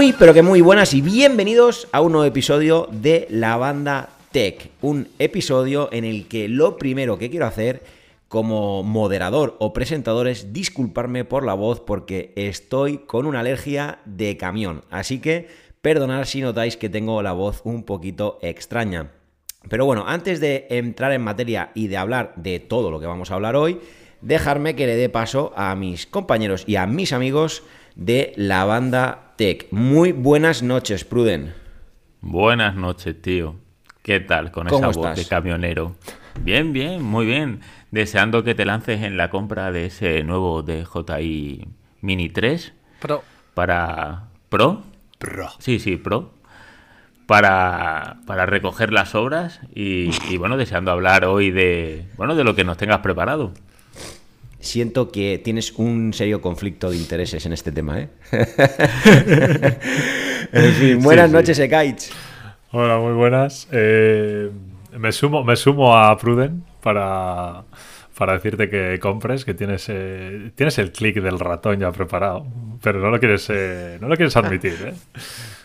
Muy, pero que muy buenas y bienvenidos a un nuevo episodio de La Banda Tech. Un episodio en el que lo primero que quiero hacer como moderador o presentador es disculparme por la voz porque estoy con una alergia de camión. Así que perdonad si notáis que tengo la voz un poquito extraña. Pero bueno, antes de entrar en materia y de hablar de todo lo que vamos a hablar hoy, dejarme que le dé paso a mis compañeros y a mis amigos de la banda Tech. Muy buenas noches, Pruden. Buenas noches, tío. ¿Qué tal con esa voz de camionero? Bien, bien, muy bien. Deseando que te lances en la compra de ese nuevo DJI Mini 3. Pro. Para... ¿Pro? Pro. Sí, sí, Pro. Para, para recoger las obras y, y bueno, deseando hablar hoy de, bueno, de lo que nos tengas preparado siento que tienes un serio conflicto de intereses en este tema, ¿eh? en fin, buenas noches, Ekaich. Hola, muy buenas. Eh, me, sumo, me sumo a Pruden para, para decirte que compres, que tienes, eh, tienes el clic del ratón ya preparado, pero no lo quieres, eh, no lo quieres admitir, ¿eh?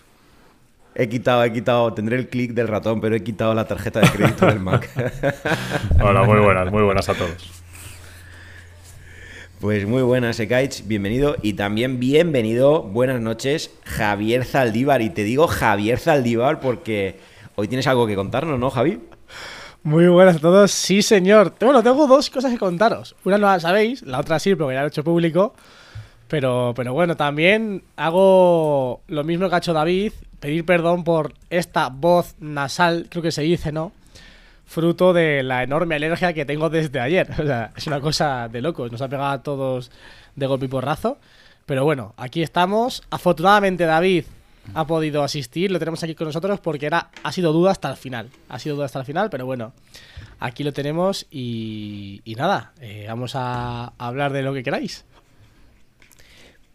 He quitado, he quitado, tendré el clic del ratón, pero he quitado la tarjeta de crédito del Mac. Hola, muy buenas, muy buenas a todos. Pues muy buenas, Ekaich, bienvenido y también bienvenido, buenas noches, Javier Zaldívar. Y te digo Javier Zaldívar porque hoy tienes algo que contarnos, ¿no, Javi? Muy buenas a todos, sí señor. Bueno, tengo dos cosas que contaros. Una no la sabéis, la otra sí, porque ya lo he hecho público. Pero, pero bueno, también hago lo mismo que ha hecho David, pedir perdón por esta voz nasal, creo que se dice, ¿no? Fruto de la enorme alergia que tengo desde ayer. O sea, es una cosa de locos. Nos ha pegado a todos de golpe y porrazo. Pero bueno, aquí estamos. Afortunadamente David ha podido asistir, lo tenemos aquí con nosotros porque era, ha sido duda hasta el final. Ha sido duda hasta el final, pero bueno, aquí lo tenemos y, nada, eh, vamos a hablar de lo que queráis.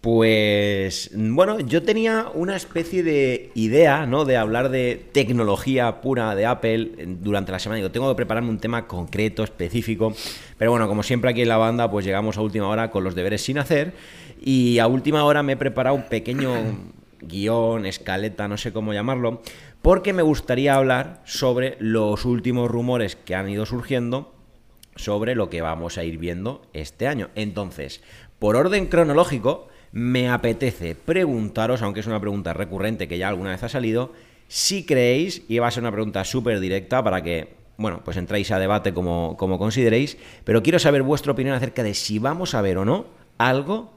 Pues bueno, yo tenía una especie de idea, ¿no? De hablar de tecnología pura de Apple durante la semana. Digo, tengo que prepararme un tema concreto, específico. Pero bueno, como siempre aquí en la banda, pues llegamos a última hora con los deberes sin hacer. Y a última hora me he preparado un pequeño guion, escaleta, no sé cómo llamarlo, porque me gustaría hablar sobre los últimos rumores que han ido surgiendo sobre lo que vamos a ir viendo este año. Entonces, por orden cronológico, me apetece preguntaros, aunque es una pregunta recurrente que ya alguna vez ha salido, si creéis, y va a ser una pregunta súper directa para que, bueno, pues entréis a debate como, como consideréis, pero quiero saber vuestra opinión acerca de si vamos a ver o no algo,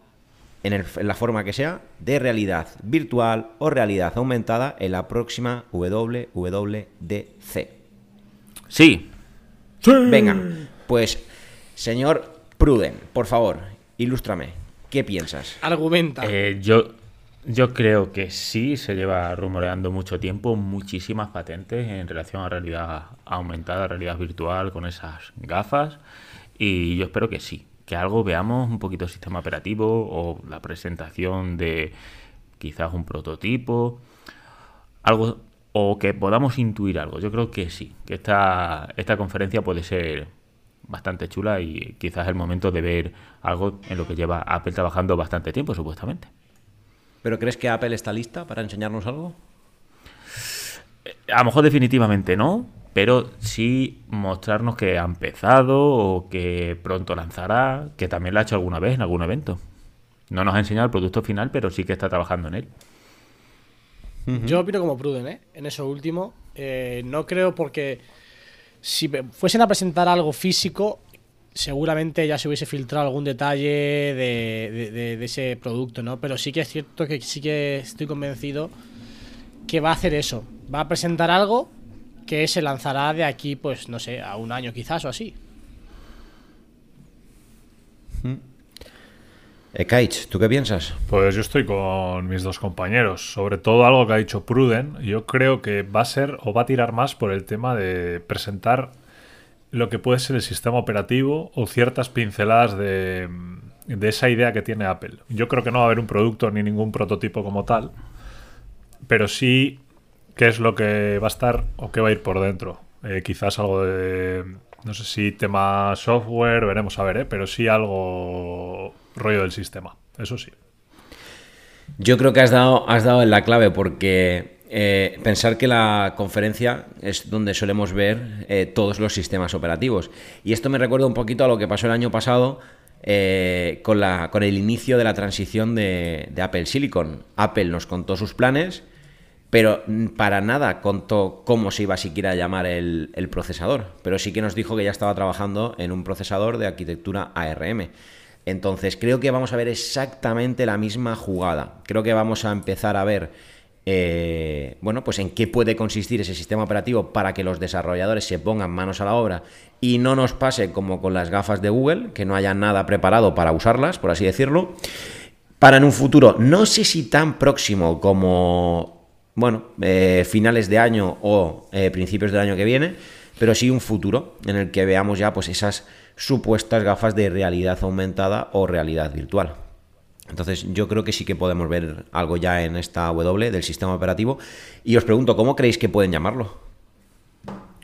en, en la forma que sea, de realidad virtual o realidad aumentada en la próxima WWDC. Sí. sí. Venga, pues, señor Pruden, por favor, ilústrame. ¿Qué piensas? Argumenta. Eh, yo, yo creo que sí, se lleva rumoreando mucho tiempo muchísimas patentes en relación a realidad aumentada, realidad virtual, con esas gafas. Y yo espero que sí, que algo veamos, un poquito el sistema operativo o la presentación de quizás un prototipo, algo o que podamos intuir algo. Yo creo que sí, que esta, esta conferencia puede ser bastante chula y quizás es el momento de ver algo en lo que lleva Apple trabajando bastante tiempo, supuestamente. ¿Pero crees que Apple está lista para enseñarnos algo? A lo mejor definitivamente no, pero sí mostrarnos que ha empezado o que pronto lanzará, que también lo ha hecho alguna vez en algún evento. No nos ha enseñado el producto final, pero sí que está trabajando en él. Yo opino como Pruden, ¿eh? En eso último. Eh, no creo porque si fuesen a presentar algo físico, seguramente ya se hubiese filtrado algún detalle de, ese producto, ¿no? Pero sí que es cierto que sí que estoy convencido que va a hacer eso. Va a presentar algo que se lanzará de aquí, pues, no sé, a un año quizás o así. Ekaich, ¿tú qué piensas? Pues yo estoy con mis dos compañeros. Sobre todo algo que ha dicho Pruden. Yo creo que va a ser o va a tirar más por el tema de presentar lo que puede ser el sistema operativo o ciertas pinceladas de, de esa idea que tiene Apple. Yo creo que no va a haber un producto ni ningún prototipo como tal. Pero sí qué es lo que va a estar o qué va a ir por dentro. Eh, quizás algo de no sé si tema software, veremos a ver, ¿eh? pero sí algo rollo del sistema, eso sí. Yo creo que has dado, has dado en la clave porque eh, pensar que la conferencia es donde solemos ver eh, todos los sistemas operativos. Y esto me recuerda un poquito a lo que pasó el año pasado eh, con, la, con el inicio de la transición de, Apple Silicon. Apple nos contó sus planes, pero para nada contó cómo se iba siquiera a llamar el, procesador. Pero sí que nos dijo que ya estaba trabajando en un procesador de arquitectura ARM. Entonces creo que vamos a ver exactamente la misma jugada. Creo que vamos a empezar a ver, eh, bueno, pues en qué puede consistir ese sistema operativo para que los desarrolladores se pongan manos a la obra y no nos pase como con las gafas de Google, que no haya nada preparado para usarlas, por así decirlo. Para en un futuro, no sé si tan próximo como, bueno, eh, finales de año o eh, principios del año que viene, pero sí un futuro en el que veamos ya pues esas supuestas gafas de realidad aumentada o realidad virtual. Entonces yo creo que sí que podemos ver algo ya en esta W del sistema operativo. Y os pregunto, ¿cómo creéis que pueden llamarlo?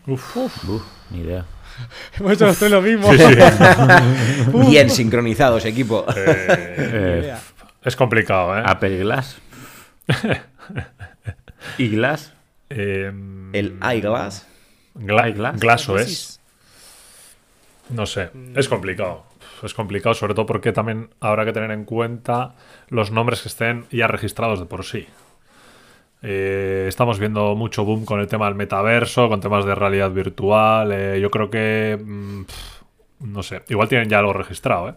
Uf, uf, ni idea. Hemos hecho lo mismo. Sí, sí. Bien sincronizados, equipo. Eh, Eh, es complicado, ¿eh? Apple Glass. ¿Y Glass? Eh, El eyeglass. Gla- Eyeglass. Glass OS. No sé, es complicado. Es complicado, sobre todo porque también habrá que tener en cuenta los nombres que estén ya registrados de por sí. Eh, estamos viendo mucho boom con el tema del metaverso, con temas de realidad virtual. eh, yo creo que. mm, no sé, igual tienen ya algo registrado, ¿eh?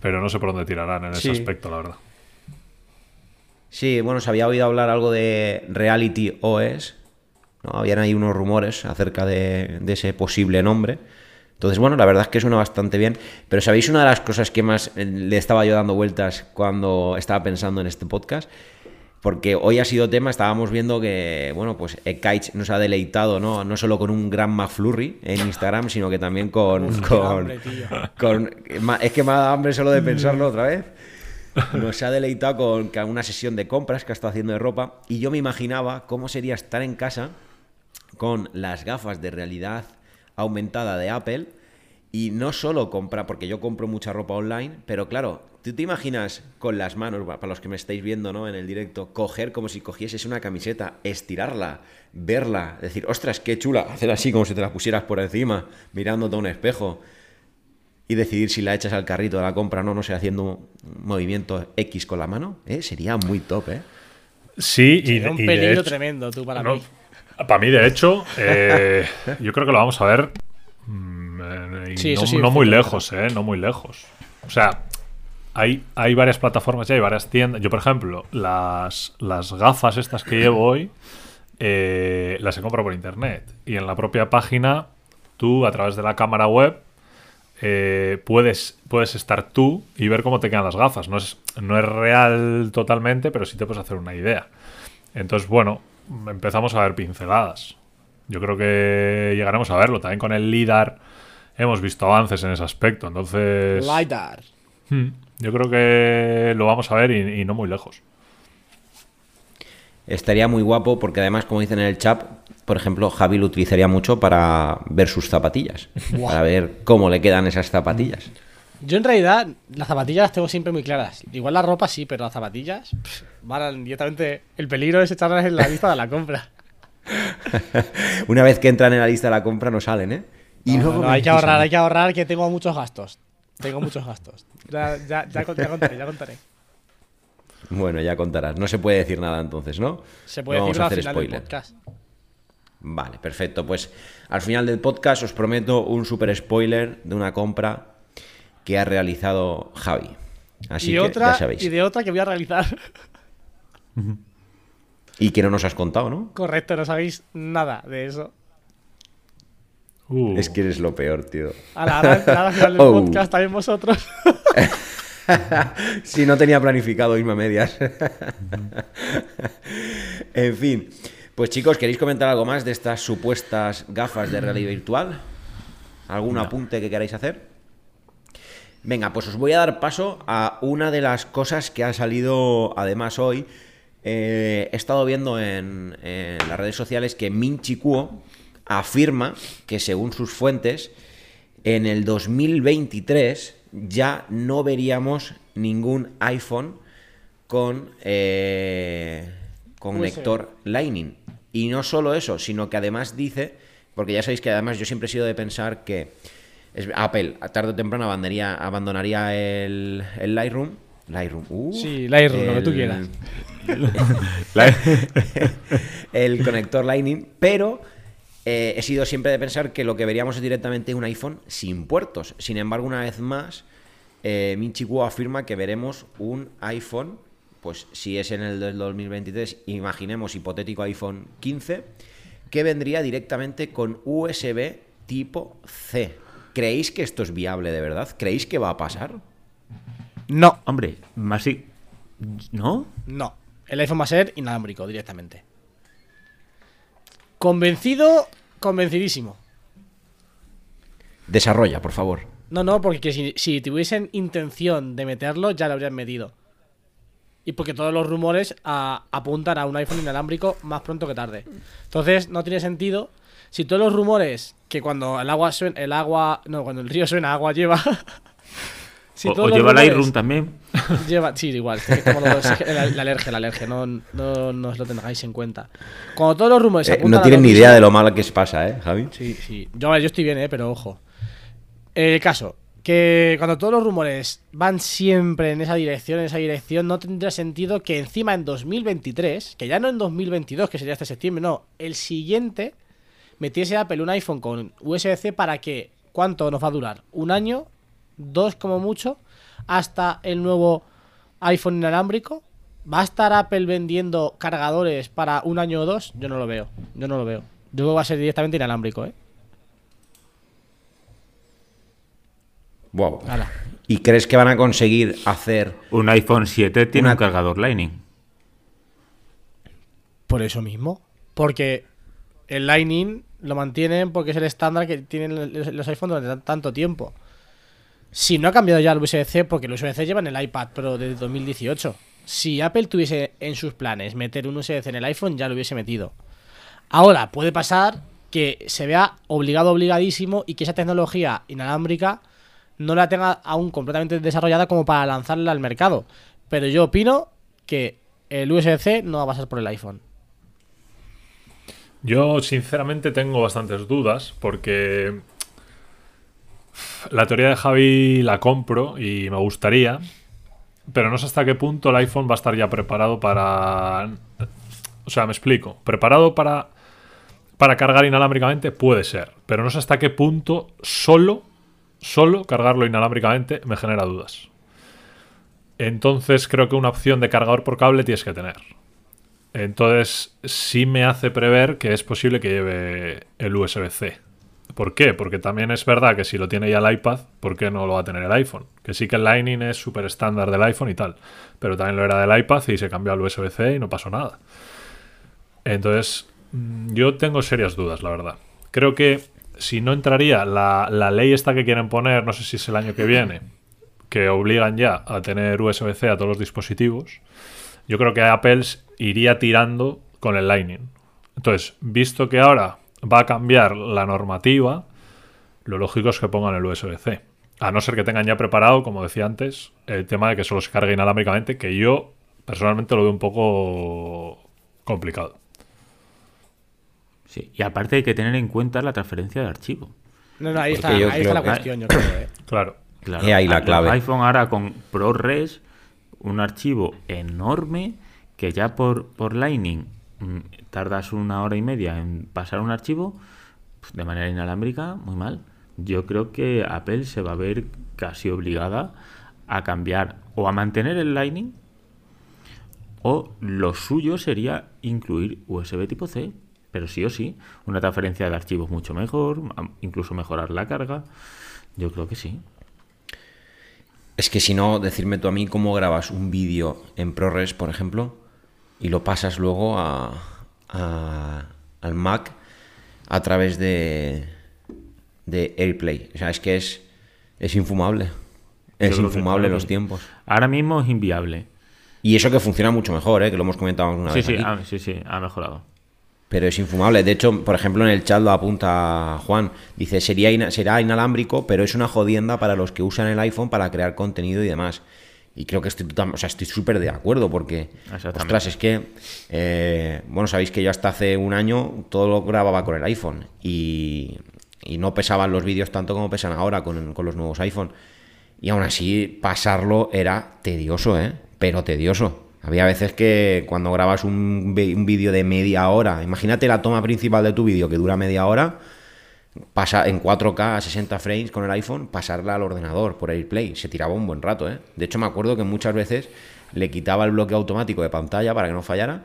Pero no sé por dónde tirarán en Sí. ese aspecto, la verdad. Sí, bueno, se había oído hablar algo de Reality OS. ¿No? Habían ahí unos rumores acerca de, de ese posible nombre. Entonces, bueno, la verdad es que suena bastante bien. Pero ¿sabéis una de las cosas que más eh, le estaba yo dando vueltas cuando estaba pensando en este podcast? Porque hoy ha sido tema, estábamos viendo que, bueno, pues Ekaich nos ha deleitado, ¿no? No solo con un gran McFlurry en Instagram, sino que también con... Uf, con, hambre, con- es que me ha dado hambre solo de pensarlo otra vez. Nos ha deleitado con una sesión de compras que ha estado haciendo de ropa y yo me imaginaba cómo sería estar en casa con las gafas de realidad aumentada de Apple y no solo comprar, porque yo compro mucha ropa online, pero claro, tú te imaginas con las manos, para los que me estáis viendo ¿no? en el directo, coger como si cogieses una camiseta, estirarla, verla, decir, ostras, qué chula, hacer así como si te la pusieras por encima, mirándote a un espejo y decidir si la echas al carrito de la compra o no, no sé, haciendo un movimiento X con la mano, ¿eh? sería muy top, ¿eh? Sí, y, Sería un y de peligro hecho- tremendo, tú, para No, mí. Para mí, de hecho, eh, yo creo que lo vamos a ver mm, eh, Sí, no, eso sí, no muy lejos, ¿eh? No muy lejos. O sea, hay, hay varias plataformas ya, hay varias tiendas. Yo, por ejemplo, las, las gafas estas que llevo hoy, eh, las he comprado por internet. Y en la propia página, tú, a través de la cámara web, eh, puedes, puedes estar tú y ver cómo te quedan las gafas. No es, no es real totalmente, pero sí te puedes hacer una idea. Entonces, bueno, empezamos a ver pinceladas. Yo creo que llegaremos a verlo. También con el LIDAR hemos visto avances en ese aspecto. Entonces, LiDAR. hmm, yo creo que lo vamos a ver y, y no muy lejos. Estaría muy guapo porque además, como dicen en el chat, por ejemplo, Javi lo utilizaría mucho para ver sus zapatillas, para ver cómo le quedan esas zapatillas. Yo en realidad las zapatillas las tengo siempre muy claras. Igual la ropa sí, pero las zapatillas pff, van directamente... El peligro es echarlas en la lista de la compra. Una vez que entran en la lista de la compra no salen, ¿eh? Y No, luego no, me hay que ahorrar, hay que ahorrar que tengo muchos gastos. Tengo muchos gastos. Ya, ya, ya, con- ya contaré, ya contaré. Bueno, ya contarás. No se puede decir nada entonces, ¿no? Se puede No vamos decirlo a al final del podcast. Vale, perfecto. Pues al final del podcast os prometo un super spoiler de una compra que ha realizado Javi. Así y que otra, ya sabéis. y de otra que voy a realizar. Y que no nos has contado, ¿no? Correcto, no sabéis nada de eso. Uh, Es que eres lo peor, tío. A la hora al final del Oh. podcast también vosotros. Si no tenía planificado irme a medias. en fin. Pues chicos, ¿queréis comentar algo más de estas supuestas gafas de realidad virtual? ¿Algún apunte que queráis hacer? Venga, pues os voy a dar paso a una de las cosas que ha salido además hoy. Eh, he estado viendo en, en las redes sociales que Minchi Kuo afirma que según sus fuentes, en el 2023 ya no veríamos ningún iPhone con eh, conector Lightning. Y no solo eso, sino que además dice, porque ya sabéis que además yo siempre he sido de pensar que es- Apple tarde o temprano abandonaría, abandonaría el, el Lightroom. Lightroom, uh, Sí, Lightroom, lo que tú quieras. el conector Lightning, pero eh, he sido siempre de pensar que lo que veríamos es directamente un iPhone sin puertos. Sin embargo, una vez más, eh, Minchi Kuo afirma que veremos un iPhone, pues si es en el del 2023, imaginemos hipotético iPhone 15, que vendría directamente con USB tipo C. ¿Creéis que esto es viable de verdad? ¿Creéis que va a pasar? No, Hombre, más si... ¿No? no. El iPhone va a ser inalámbrico directamente. Convencido, convencidísimo. Desarrolla, por favor. No, no, porque que si, si tuviesen intención de meterlo, ya lo habrían metido. Y porque todos los rumores a- apuntan a un iPhone inalámbrico más pronto que tarde. Entonces, no tiene sentido. Si todos los rumores que cuando el agua suena, el agua. No, cuando el río suena, agua lleva. si o todos o los lleva rumores Lightroom también. Lleva, sí, igual. es que los la, la alergia, la alergia. No, no, no os lo tengáis en cuenta. Cuando todos los rumores Eh, apuntan no tienen ni idea de lo mal que se pasa, ¿eh, Javi? Sí, sí. Yo, yo estoy bien, eh, pero ojo. El caso, que cuando todos los rumores van siempre en esa dirección, en esa dirección, no tendría sentido que encima en 2023, que ya no en 2022, que sería este septiembre, no, el siguiente metiese Apple un iPhone con USB-C para que, ¿cuánto nos va a durar? ¿Un año? ¿Dos como mucho? Hasta el nuevo iPhone inalámbrico. ¿Va a estar Apple vendiendo cargadores para un año o dos? Yo no lo veo. Yo no lo veo. Yo creo que va a ser directamente inalámbrico, ¿eh? Wow. ¿Y crees que van a conseguir hacer Un iPhone 7 tiene Una- un cargador Lightning. Por eso mismo. Porque el Lightning lo mantienen porque es el estándar que tienen los iPhones durante tan- tanto tiempo. Si no ha cambiado ya el USB-C, porque el USB-C lleva en el iPad, pero desde 2018. Si Apple tuviese en sus planes meter un USB-C en el iPhone, ya lo hubiese metido. Ahora, puede pasar que se vea obligado, obligadísimo y que esa tecnología inalámbrica no la tenga aún completamente desarrollada como para lanzarla al mercado. Pero yo opino que el USB-C no va a pasar por el iPhone. Yo, sinceramente, tengo bastantes dudas porque la teoría de Javi la compro y me gustaría, pero no sé hasta qué punto el iPhone va a estar ya preparado para... O sea, me explico. Preparado para, para cargar inalámbricamente puede ser, pero no sé hasta qué punto solo, solo cargarlo inalámbricamente me genera dudas. Entonces creo que una opción de cargador por cable tienes que tener. Entonces, sí me hace prever que es posible que lleve el USB-C. ¿Por qué? Porque también es verdad que si lo tiene ya el iPad, ¿por qué no lo va a tener el iPhone? Que sí que el Lightning es súper estándar del iPhone y tal, pero también lo era del iPad y se cambió al USB-C y no pasó nada. Entonces, mm, yo tengo serias dudas, la verdad. Creo que si no entraría la, la ley esta que quieren poner, no sé si es el año que viene, que obligan ya a tener USB-C a todos los dispositivos, yo creo que Apple iría tirando con el Lightning. Entonces, visto que ahora va a cambiar la normativa, lo lógico es que pongan el USB-C. A no ser que tengan ya preparado, como decía antes, el tema de que solo se cargue inalámbricamente, que yo personalmente lo veo un poco complicado. Sí. Y aparte hay que tener en cuenta la transferencia de archivo. No, no, ahí está, ahí creo está la cuestión, yo creo, ¿eh? Claro. Claro, He ahí la clave. iPhone ahora con ProRes, un archivo enorme que ya por, por Lightning mm, tardas una hora y media en pasar un archivo de manera inalámbrica, muy mal. Yo creo que Apple se va a ver casi obligada a cambiar o a mantener el Lightning o lo suyo sería incluir USB tipo C. Pero sí o sí, una transferencia de archivos mucho mejor, incluso mejorar la carga. Yo creo que sí. Es que si no, decirme tú a mí cómo grabas un vídeo en ProRes, por ejemplo, y lo pasas luego a, a- al Mac a través de, de AirPlay. O sea, es que es, es infumable. Es infumable los tiempos. Ahora mismo es inviable. Y eso que funciona mucho mejor, ¿eh? que lo hemos comentado una Sí, vez sí, aquí. ah, sí, sí, ha mejorado. Pero es infumable. De hecho, por ejemplo, en el chat lo apunta Juan. Dice, sería ina- será inalámbrico, pero es una jodienda para los que usan el iPhone para crear contenido y demás. Y creo que estoy o sea, estoy súper de acuerdo porque, ostras, es que, eh, bueno, sabéis que yo hasta hace un año todo lo grababa con el iPhone y, y no pesaban los vídeos tanto como pesan ahora con, con los nuevos iPhone. Y aún así, pasarlo era tedioso, ¿eh? Pero tedioso. Había veces que cuando grabas un, un vídeo de media hora, imagínate la toma principal de tu vídeo que dura media hora, pasa en 4K a 60 frames con el iPhone, pasarla al ordenador por AirPlay. Se tiraba un buen rato, ¿eh? De hecho, me acuerdo que muchas veces le quitaba el bloque automático de pantalla para que no fallara,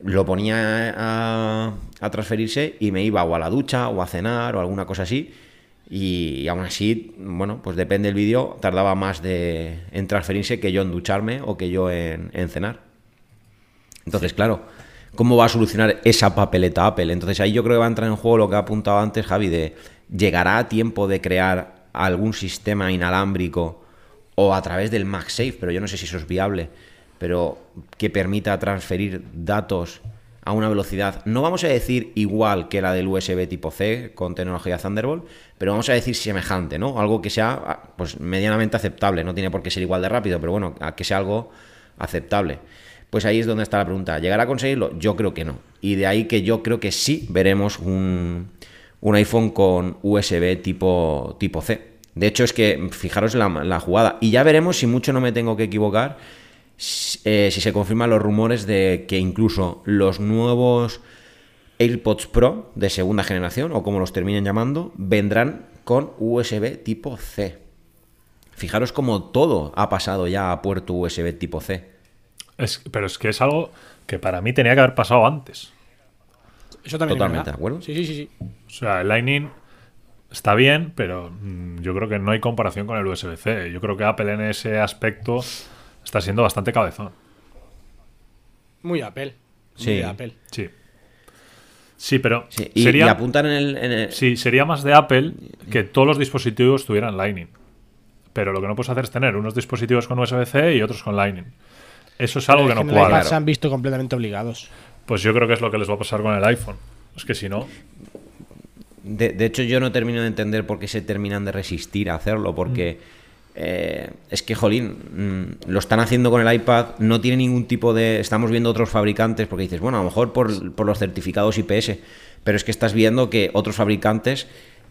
lo ponía a, a transferirse y me iba o a la ducha o a cenar o alguna cosa así. Y, aún así, bueno, pues depende del vídeo, tardaba más de, en transferirse que yo en ducharme o que yo en, en cenar. Entonces, claro, ¿cómo va a solucionar esa papeleta Apple? Entonces ahí yo creo que va a entrar en juego lo que ha apuntado antes Javi, de llegará a tiempo de crear algún sistema inalámbrico o a través del MagSafe, pero yo no sé si eso es viable, pero que permita transferir datos a una velocidad, no vamos a decir igual que la del USB tipo C con tecnología Thunderbolt, pero vamos a decir semejante, ¿no? Algo que sea ah, pues medianamente aceptable, no tiene por qué ser igual de rápido, pero bueno, a que sea algo aceptable. Pues ahí es donde está la pregunta. ¿Llegará a conseguirlo? Yo creo que no. Y de ahí que yo creo que sí veremos un, un iPhone con USB tipo, tipo C. De hecho, es que fijaros la, la jugada. Y ya veremos si mucho no me tengo que equivocar. Si, eh, si se confirman los rumores de que incluso los nuevos AirPods Pro de segunda generación, o como los terminen llamando, vendrán con USB tipo C. Fijaros como todo ha pasado ya a puerto USB tipo C. Es- pero es que es algo que para mí tenía que haber pasado antes. Eso también Totalmente de acuerdo. Sí, sí, sí, sí. O sea, el Lightning está bien, pero mm, yo creo que no hay comparación con el USB-C. Yo creo que Apple en ese aspecto está siendo bastante cabezón. Muy Apple. Muy Sí. de Apple. Sí. Sí, pero Sí, y, sería, y apuntan en el, en el- sí, sería más de Apple que todos los dispositivos tuvieran Lightning. Pero lo que no puedes hacer es tener unos dispositivos con USB-C y otros con Lightning. Eso es algo que no cuadra. se han visto completamente obligados. Pues yo creo que es lo que les va a pasar con el iPhone. Es que si no, De, de hecho, yo no termino de entender por qué se terminan de resistir a hacerlo, porque eh, es que, jolín, mm, lo están haciendo con el iPad, no tiene ningún tipo de... Estamos viendo otros fabricantes, porque dices, bueno, a lo mejor por, por los certificados IPS, pero es que estás viendo que otros fabricantes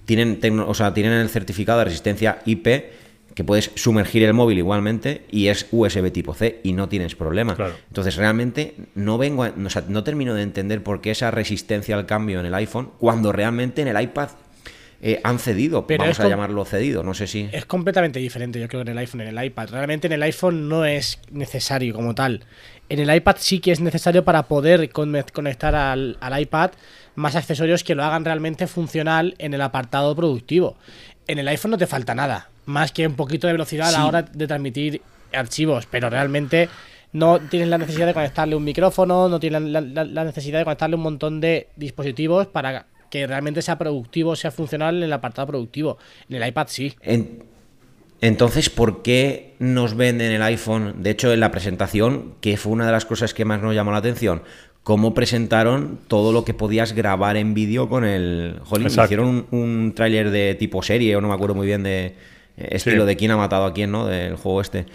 tienen, o sea, tienen el certificado de resistencia IP, que puedes sumergir el móvil igualmente, y es USB tipo C, y no tienes problema. Claro. Entonces, realmente no vengo, a- o sea, no termino de entender por qué esa resistencia al cambio en el iPhone, cuando realmente en el iPad eh, han cedido, Pero vamos a llamarlo cedido, no sé si. Es completamente diferente, yo creo, en el iPhone en el iPad. Realmente en el iPhone no es necesario como tal. En el iPad sí que es necesario para poder con- conectar al, al iPad más accesorios que lo hagan realmente funcional en el apartado productivo. En el iPhone no te falta nada, más que un poquito de velocidad a la hora de transmitir archivos, pero realmente no tienes la necesidad de conectarle un micrófono, no tienes la, la- la necesidad de conectarle un montón de dispositivos para que realmente sea productivo, sea funcional en el apartado productivo. En el iPad sí. En- entonces, ¿por qué nos venden el iPhone? De hecho, en la presentación, que fue una de las cosas que más nos llamó la atención, cómo presentaron todo lo que podías grabar en vídeo con el. Jolín, Exacto. hicieron un, un tráiler de tipo serie, o no me acuerdo muy bien de eh, estilo Sí. de quién ha matado a quién, ¿no? Del juego este.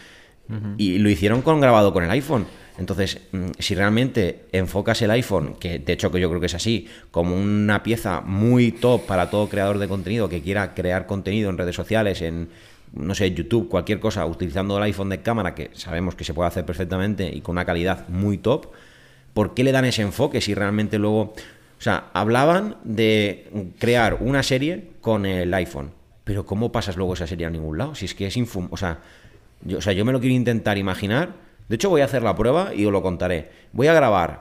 Y lo hicieron con grabado con el iPhone. Entonces, mm, si realmente enfocas el iPhone, que de hecho que yo creo que es así, como una pieza muy top para todo creador de contenido que quiera crear contenido en redes sociales, en no sé, YouTube, cualquier cosa, utilizando el iPhone de cámara, que sabemos que se puede hacer perfectamente y con una calidad muy top, ¿por qué le dan ese enfoque si realmente luego... O sea, hablaban de crear una serie con el iPhone, pero ¿cómo pasas luego esa serie a ningún lado? Si es que es infum... O sea, yo, o sea, yo me lo quiero intentar imaginar. De hecho, voy a hacer la prueba y os lo contaré. Voy a grabar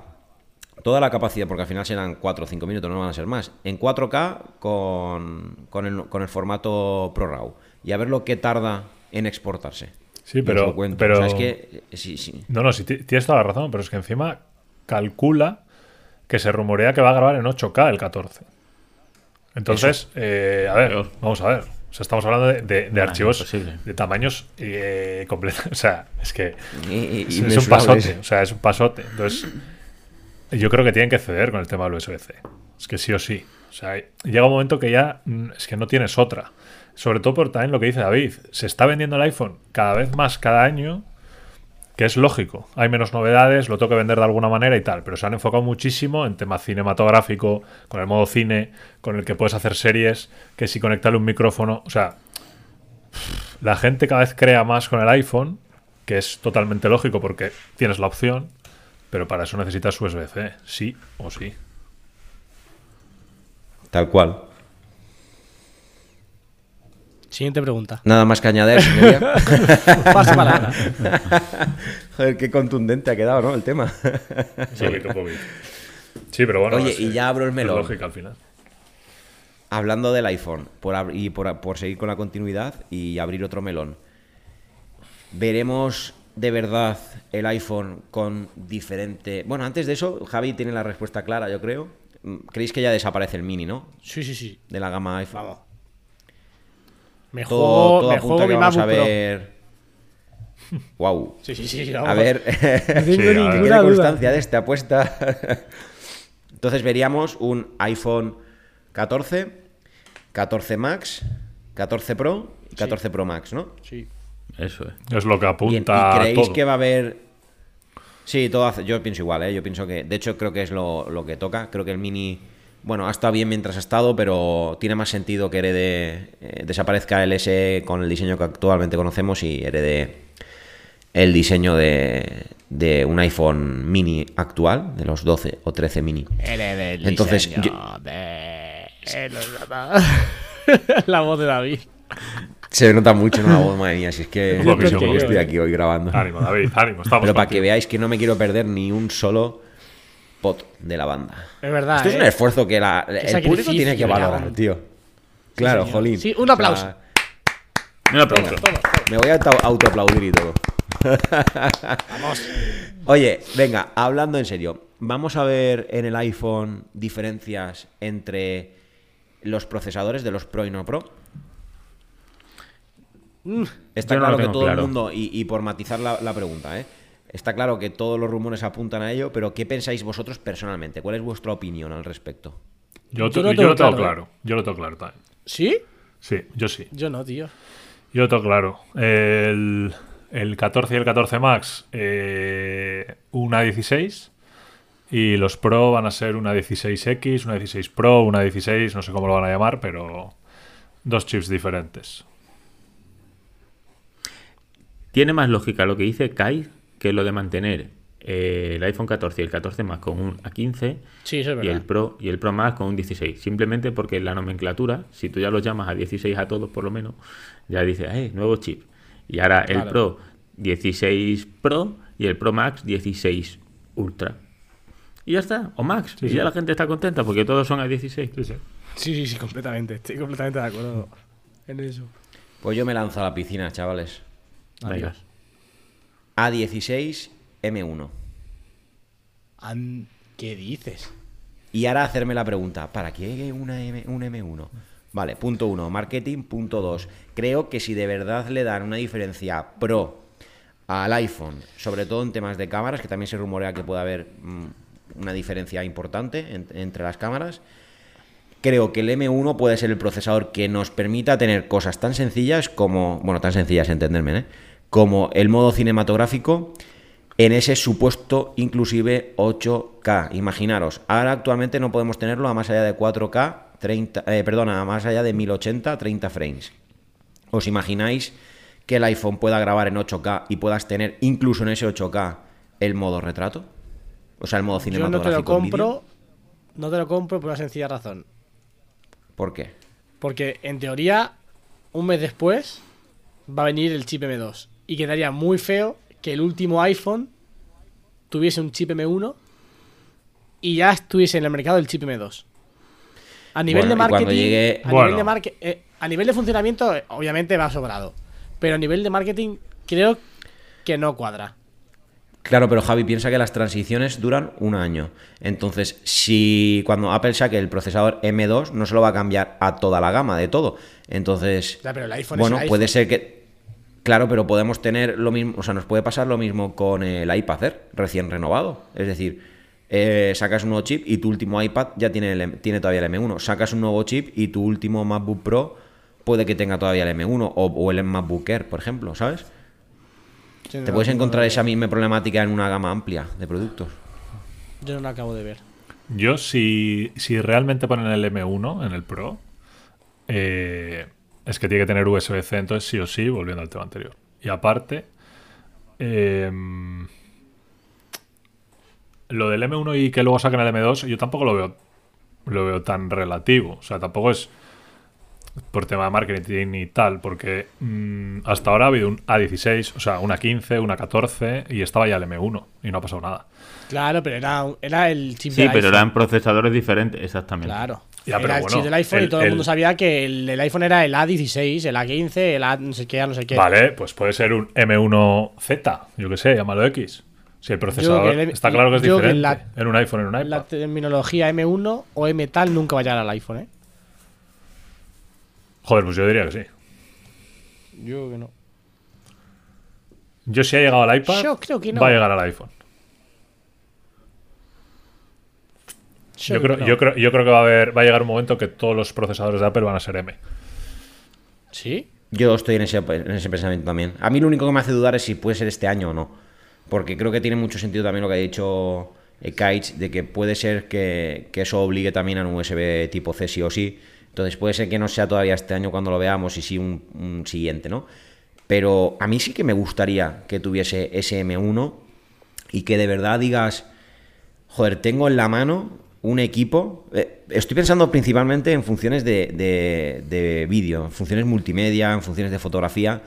toda la capacidad, porque al final serán 4 o 5 minutos, no van a ser más, en 4K con, con, el, con el formato ProRAW. Y a ver lo que tarda en exportarse. Sí, pero- pero- O sea, es que... eh, Sí, sí. No, no, sí, ti- tienes toda la razón, pero es que encima calcula que se rumorea que va a grabar en 8K el 14. Entonces, eh, a ver, vamos a ver. O sea, estamos hablando de, de- de Ah, archivos de tamaños eh, completos. O sea, es que Y- y- es, un pasote. O sea, es un pasote. Entonces, yo creo que tienen que ceder con el tema del USB-C. Es que sí o sí. O sea, llega un momento que ya mm, es que no tienes otra. Sobre todo por también lo que dice David. Se está vendiendo el iPhone cada vez más cada año que es lógico. Hay menos novedades, lo tengo que vender de alguna manera y tal, pero se han enfocado muchísimo en tema cinematográfico, con el modo cine, con el que puedes hacer series, que si conectarle un micrófono, o sea, la gente cada vez crea más con el iPhone, que es totalmente lógico porque tienes la opción, pero para eso necesitas USB-C, sí o sí. Tal cual. Siguiente pregunta. Nada más que añadir, señoría. Pasa palabra. Joder, qué contundente ha quedado, ¿no? El tema. Sí, pero bueno. Oye, es, y ya abro el melón. lógica al final. Hablando del iPhone, por, y por, por seguir con la continuidad y abrir otro melón. ¿Veremos de verdad el iPhone con diferente... Bueno, antes de eso, Javi tiene la respuesta clara, yo creo. Mm, ¿Creéis que ya desaparece el mini, no? Sí, sí, sí. De la gama iPhone. Vamos. Me Todo, juego, todo me apunta juego que mi vamos a MacBook Pro. ver... Wow. Sí, sí, sí. A vamos. ver, No tengo Sí, a ver. que ninguna quede constancia de esta apuesta. Entonces veríamos un iPhone 14, 14 Max, 14 Pro y 14 Pro Max, ¿no? Sí. Eso es. Es lo que apunta ¿Y creéis todo. que va a haber.? Sí, todo hace- yo pienso igual, ¿eh? Yo pienso que. De hecho, creo que es lo, lo que toca. Creo que el mini. Bueno, ha estado bien mientras ha estado, pero tiene más sentido que herede. eh, desaparezca el S con el diseño que actualmente conocemos y herede el diseño de, de un iPhone mini actual, de los 12 o 13 mini. Entonces, yo- La voz de David. Se nota mucho en la voz, madre mía, si es que estoy aquí hoy grabando. Ánimo, David, ánimo. Estamos Pero para que veáis que no me quiero perder ni un solo de la banda. Es verdad. Esto es ¿eh? un esfuerzo que la- el público tiene que valorar, tío. Claro, señor. jolín. Sí, un aplauso. Un aplauso. me voy a auto- autoaplaudir y todo. Vamos. Oye, venga, hablando en serio, vamos a ver en el iPhone diferencias entre los procesadores de los Pro y no Pro. Está Yo no claro que todo claro. el mundo, y, y por matizar la, la pregunta, ¿eh? Está claro que todos los rumores apuntan a ello, pero ¿qué pensáis vosotros personalmente? ¿Cuál es vuestra opinión al respecto? Yo, Yo yo lo lo tengo tengo claro, claro. Yo lo tengo claro también. ¿Sí? Sí, yo sí. Yo no, tío. Yo lo tengo claro. El, el 14 y el 14 Max, eh, una 16. Y los Pro van a ser una 16X, una 16 Pro, una 16, no sé cómo lo van a llamar, pero dos chips diferentes. Tiene más lógica lo que dice Kai que lo de mantener eh, el iPhone 14 y el 14 más con un A15 Sí, eso es y el. Pro y el Pro Max con un 16. Simplemente porque la nomenclatura, si tú ya los llamas a 16 a todos por lo menos, ya dices, eh, nuevo chip. Y ahora el. Pro 16 Pro y el Pro Max 16 Ultra. Y ya está, o Max. Sí, y sí. ya la gente está contenta porque todos son a 16. Sí, sí, sí, completamente. Estoy completamente de acuerdo en eso. Pues yo me lanzo a la piscina, chavales. Venga. A16 M1. An- ¿Qué dices? Y ahora hacerme la pregunta, ¿para qué una M- un M1? Vale, punto uno, marketing, punto dos. Creo que si de verdad le dan una diferencia pro al iPhone, sobre todo en temas de cámaras, que también se rumorea que puede haber mm, una diferencia importante en- entre las cámaras, creo que el M1 puede ser el procesador que nos permita tener cosas tan sencillas como, bueno, tan sencillas, entenderme, ¿eh? Como el modo cinematográfico en ese supuesto inclusive 8K. Imaginaros, ahora actualmente no podemos tenerlo a más allá de 4K, 30, eh, perdona, a más allá de 1080, 30 frames. ¿Os imagináis que el iPhone pueda grabar en 8K y puedas tener incluso en ese 8K el modo retrato? O sea, el modo Yo no te cinematográfico. lo compro. No te lo compro por una sencilla razón. ¿Por qué? Porque en teoría, un mes después, va a venir el chip M2. Y quedaría muy feo que el último iPhone tuviese un chip M1 y ya estuviese en el mercado el chip M2. A nivel Bueno, de marketing. llegue- a, Bueno. nivel de marque- eh, a nivel de funcionamiento, obviamente va sobrado. Pero a nivel de marketing, creo que no cuadra. Claro, pero Javi piensa que las transiciones duran un año. Entonces, si cuando Apple saque el procesador M2, no se lo va a cambiar a toda la gama de todo. Entonces, Ya, pero el iPhone es bueno, el iPhone. puede ser que. Claro, pero podemos tener lo mismo, o sea, nos puede pasar lo mismo con el iPad Air recién renovado. Es decir, eh, sacas un nuevo chip y tu último iPad ya tiene, el tiene todavía el M1. Sacas un nuevo chip y tu último MacBook Pro puede que tenga todavía el M1 o, o el MacBook Air, por ejemplo, ¿sabes? Yo no Te puedes encontrar esa misma problemática en una gama amplia de productos. Yo no lo acabo de ver. Yo, si, si realmente ponen el M1 en el Pro, eh, es que tiene que tener USB-C, entonces sí o sí, volviendo al tema anterior. Y aparte, eh, lo del M1 y que luego saquen el M2, yo tampoco lo veo, lo veo tan relativo. O sea, tampoco es por tema de marketing y tal, porque mm, hasta ahora ha habido un A16, o sea, una 15, una 14 y estaba ya el M1 y no ha pasado nada. Claro, pero era, era el chip Sí, pero iPhone. eran procesadores diferentes, exactamente. Claro. Ya, pero era el bueno, chip del iPhone y todo el, mundo sabía que el, el iPhone era el A16, el A15, el A no sé qué, no sé qué. Vale, pues puede ser un M1Z, yo que sé, llámalo X. Si el procesador el- está claro que es que diferente la- en un iPhone en un iPad. La terminología M1 o M tal nunca va a llegar al iPhone, ¿eh? Joder, pues yo diría que sí. Yo que no. Yo si ha llegado al iPad, Yo creo que no. va a llegar al iPhone. Yo, creo, no. yo, creo, yo creo que va a haber, va a llegar un momento que todos los procesadores de Apple van a ser M. ¿Sí? Yo estoy en ese, en ese pensamiento también. A mí lo único que me hace dudar es si puede ser este año o no. Porque creo que tiene mucho sentido también lo que ha dicho eh, Kites, de que puede ser que, que eso obligue también a un USB tipo C sí o sí. Entonces puede ser que no sea todavía este año cuando lo veamos y sí un, un siguiente, ¿no? Pero a mí sí que me gustaría que tuviese ese M1 y que de verdad digas, joder, tengo en la mano un equipo. eh, estoy pensando principalmente en funciones de, de- de vídeo, en funciones multimedia, en funciones de fotografía,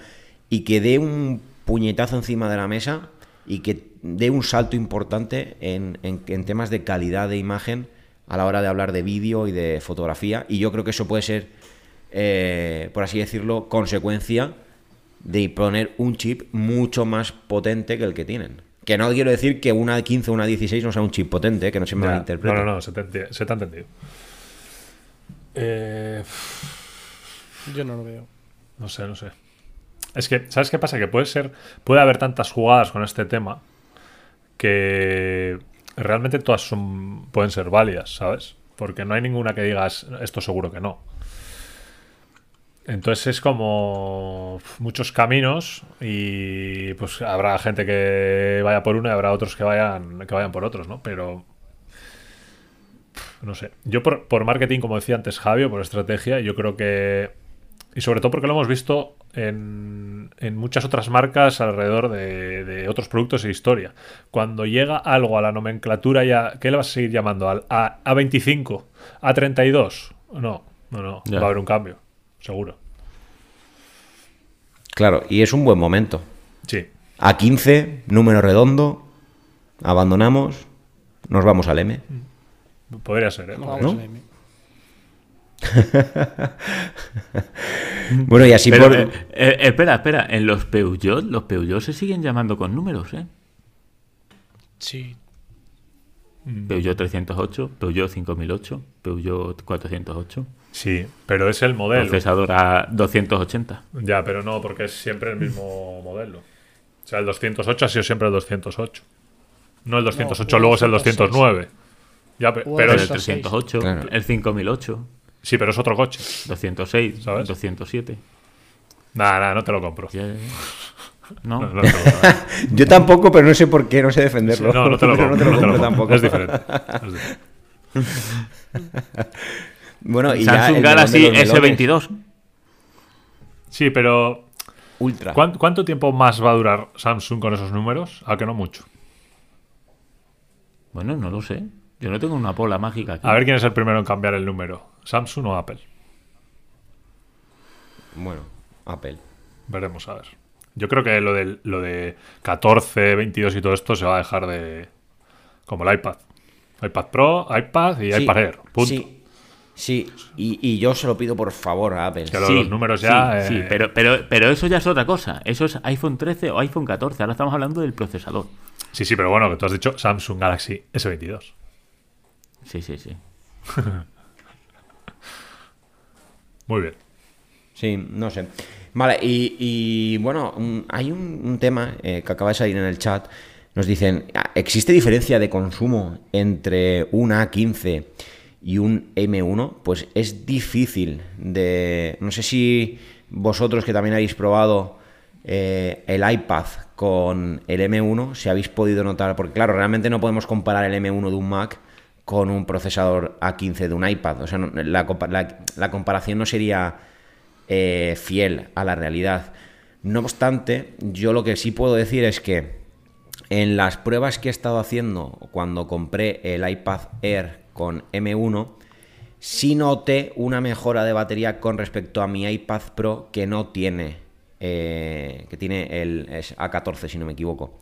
y que dé un puñetazo encima de la mesa y que dé un salto importante en temas de calidad de imagen a la hora de hablar de vídeo y de fotografía. Y yo creo que eso puede ser, eh, por así decirlo, consecuencia de poner un chip mucho más potente que el que tienen. Que no quiero decir que una 15 o una 16 no sea un chip potente, que no se me Ya. malinterprete. No, no, no, se te, enti- se te ha entendido. Eh, Yo no lo veo. No sé, no sé. Es que, ¿sabes qué pasa? Que puede ser. Puede haber tantas jugadas con este tema que realmente todas son, pueden ser válidas, ¿sabes? Porque no hay ninguna que digas esto seguro que no. Entonces es como muchos caminos y pues habrá gente que vaya por uno y habrá otros que vayan, que vayan por otros, ¿no? Pero no sé. Yo por, por marketing, como decía antes Javier, por estrategia, yo creo que... Y sobre todo porque lo hemos visto en, en muchas otras marcas alrededor de, de otros productos e historia. Cuando llega algo a la nomenclatura ya... ¿Qué le vas a seguir llamando? ¿Al A, A25? ¿A32? No, no, no. Ya. Va a haber un cambio, seguro. Claro, y es un buen momento. Sí. A 15, número redondo, abandonamos, nos vamos al M. Podría ser, ¿eh? No, Podría vamos ¿No? a M. Bueno, y así Pero, por... eh, eh, espera, espera. En los Peugeot, los Peugeot se siguen llamando con números, ¿eh? Sí. Peugeot 308, Peugeot 5008, Peugeot 408, Sí, pero es el modelo. procesador a 280. Ya, pero no, porque es siempre el mismo modelo. O sea, el 208 ha sido siempre el 208. No el 208, No, luego es el 206. 209. Ya, pero Pero es- el 206. 308, Claro. el 5008, sí, pero es otro coche. 206, ¿Sabes? 207. Nada, nada, no te lo compro. Ya- ¿No? Yo tampoco, pero no sé por qué, no sé defenderlo. No, no te lo Pero compro. no te lo no te lo compro compro. tampoco. Es diferente. Es diferente. Bueno, y Samsung Galaxy melón de los melones, S22. Sí, pero Ultra. ¿cuán- ¿cuánto tiempo más va a durar Samsung con esos números? A que no mucho. Bueno, no lo sé. Yo no tengo una bola mágica aquí. A ver quién es el primero en cambiar el número. ¿Samsung o Apple? Bueno, Apple. Veremos, a ver. Yo creo que lo, del, lo de 14, 22 y todo esto se va a dejar de... Como el iPad. iPad Pro, iPad y Sí, iPad Air. Punto. Sí, sí. Y, y yo se lo pido por favor a Apple. Que lo- los números ya, Sí, eh, sí, pero, pero, pero eso ya es otra cosa. Eso es iPhone 13 o iPhone 14. Ahora estamos hablando del procesador. Sí, sí, pero bueno, que tú has dicho Samsung Galaxy S22. Sí, sí, sí. Muy bien. Sí, no sé. Vale, y, y, bueno, un- hay un, tema eh, que acaba de salir en el chat. Nos dicen, "Ah, ¿existe diferencia de consumo entre un A15 y un M1? Pues es difícil de... No sé si vosotros que también habéis probado eh, el iPad con el M1, si habéis podido notar, porque claro, realmente no podemos comparar el M1 de un Mac con un procesador A15 de un iPad. O sea, la comparación no sería eh, fiel a la realidad. No obstante, yo lo que sí puedo decir es que en las pruebas que he estado haciendo cuando compré el iPad Air con M1, sí noté una mejora de batería con respecto a mi iPad Pro que no tiene, eh, que tiene el es A14 si no me equivoco.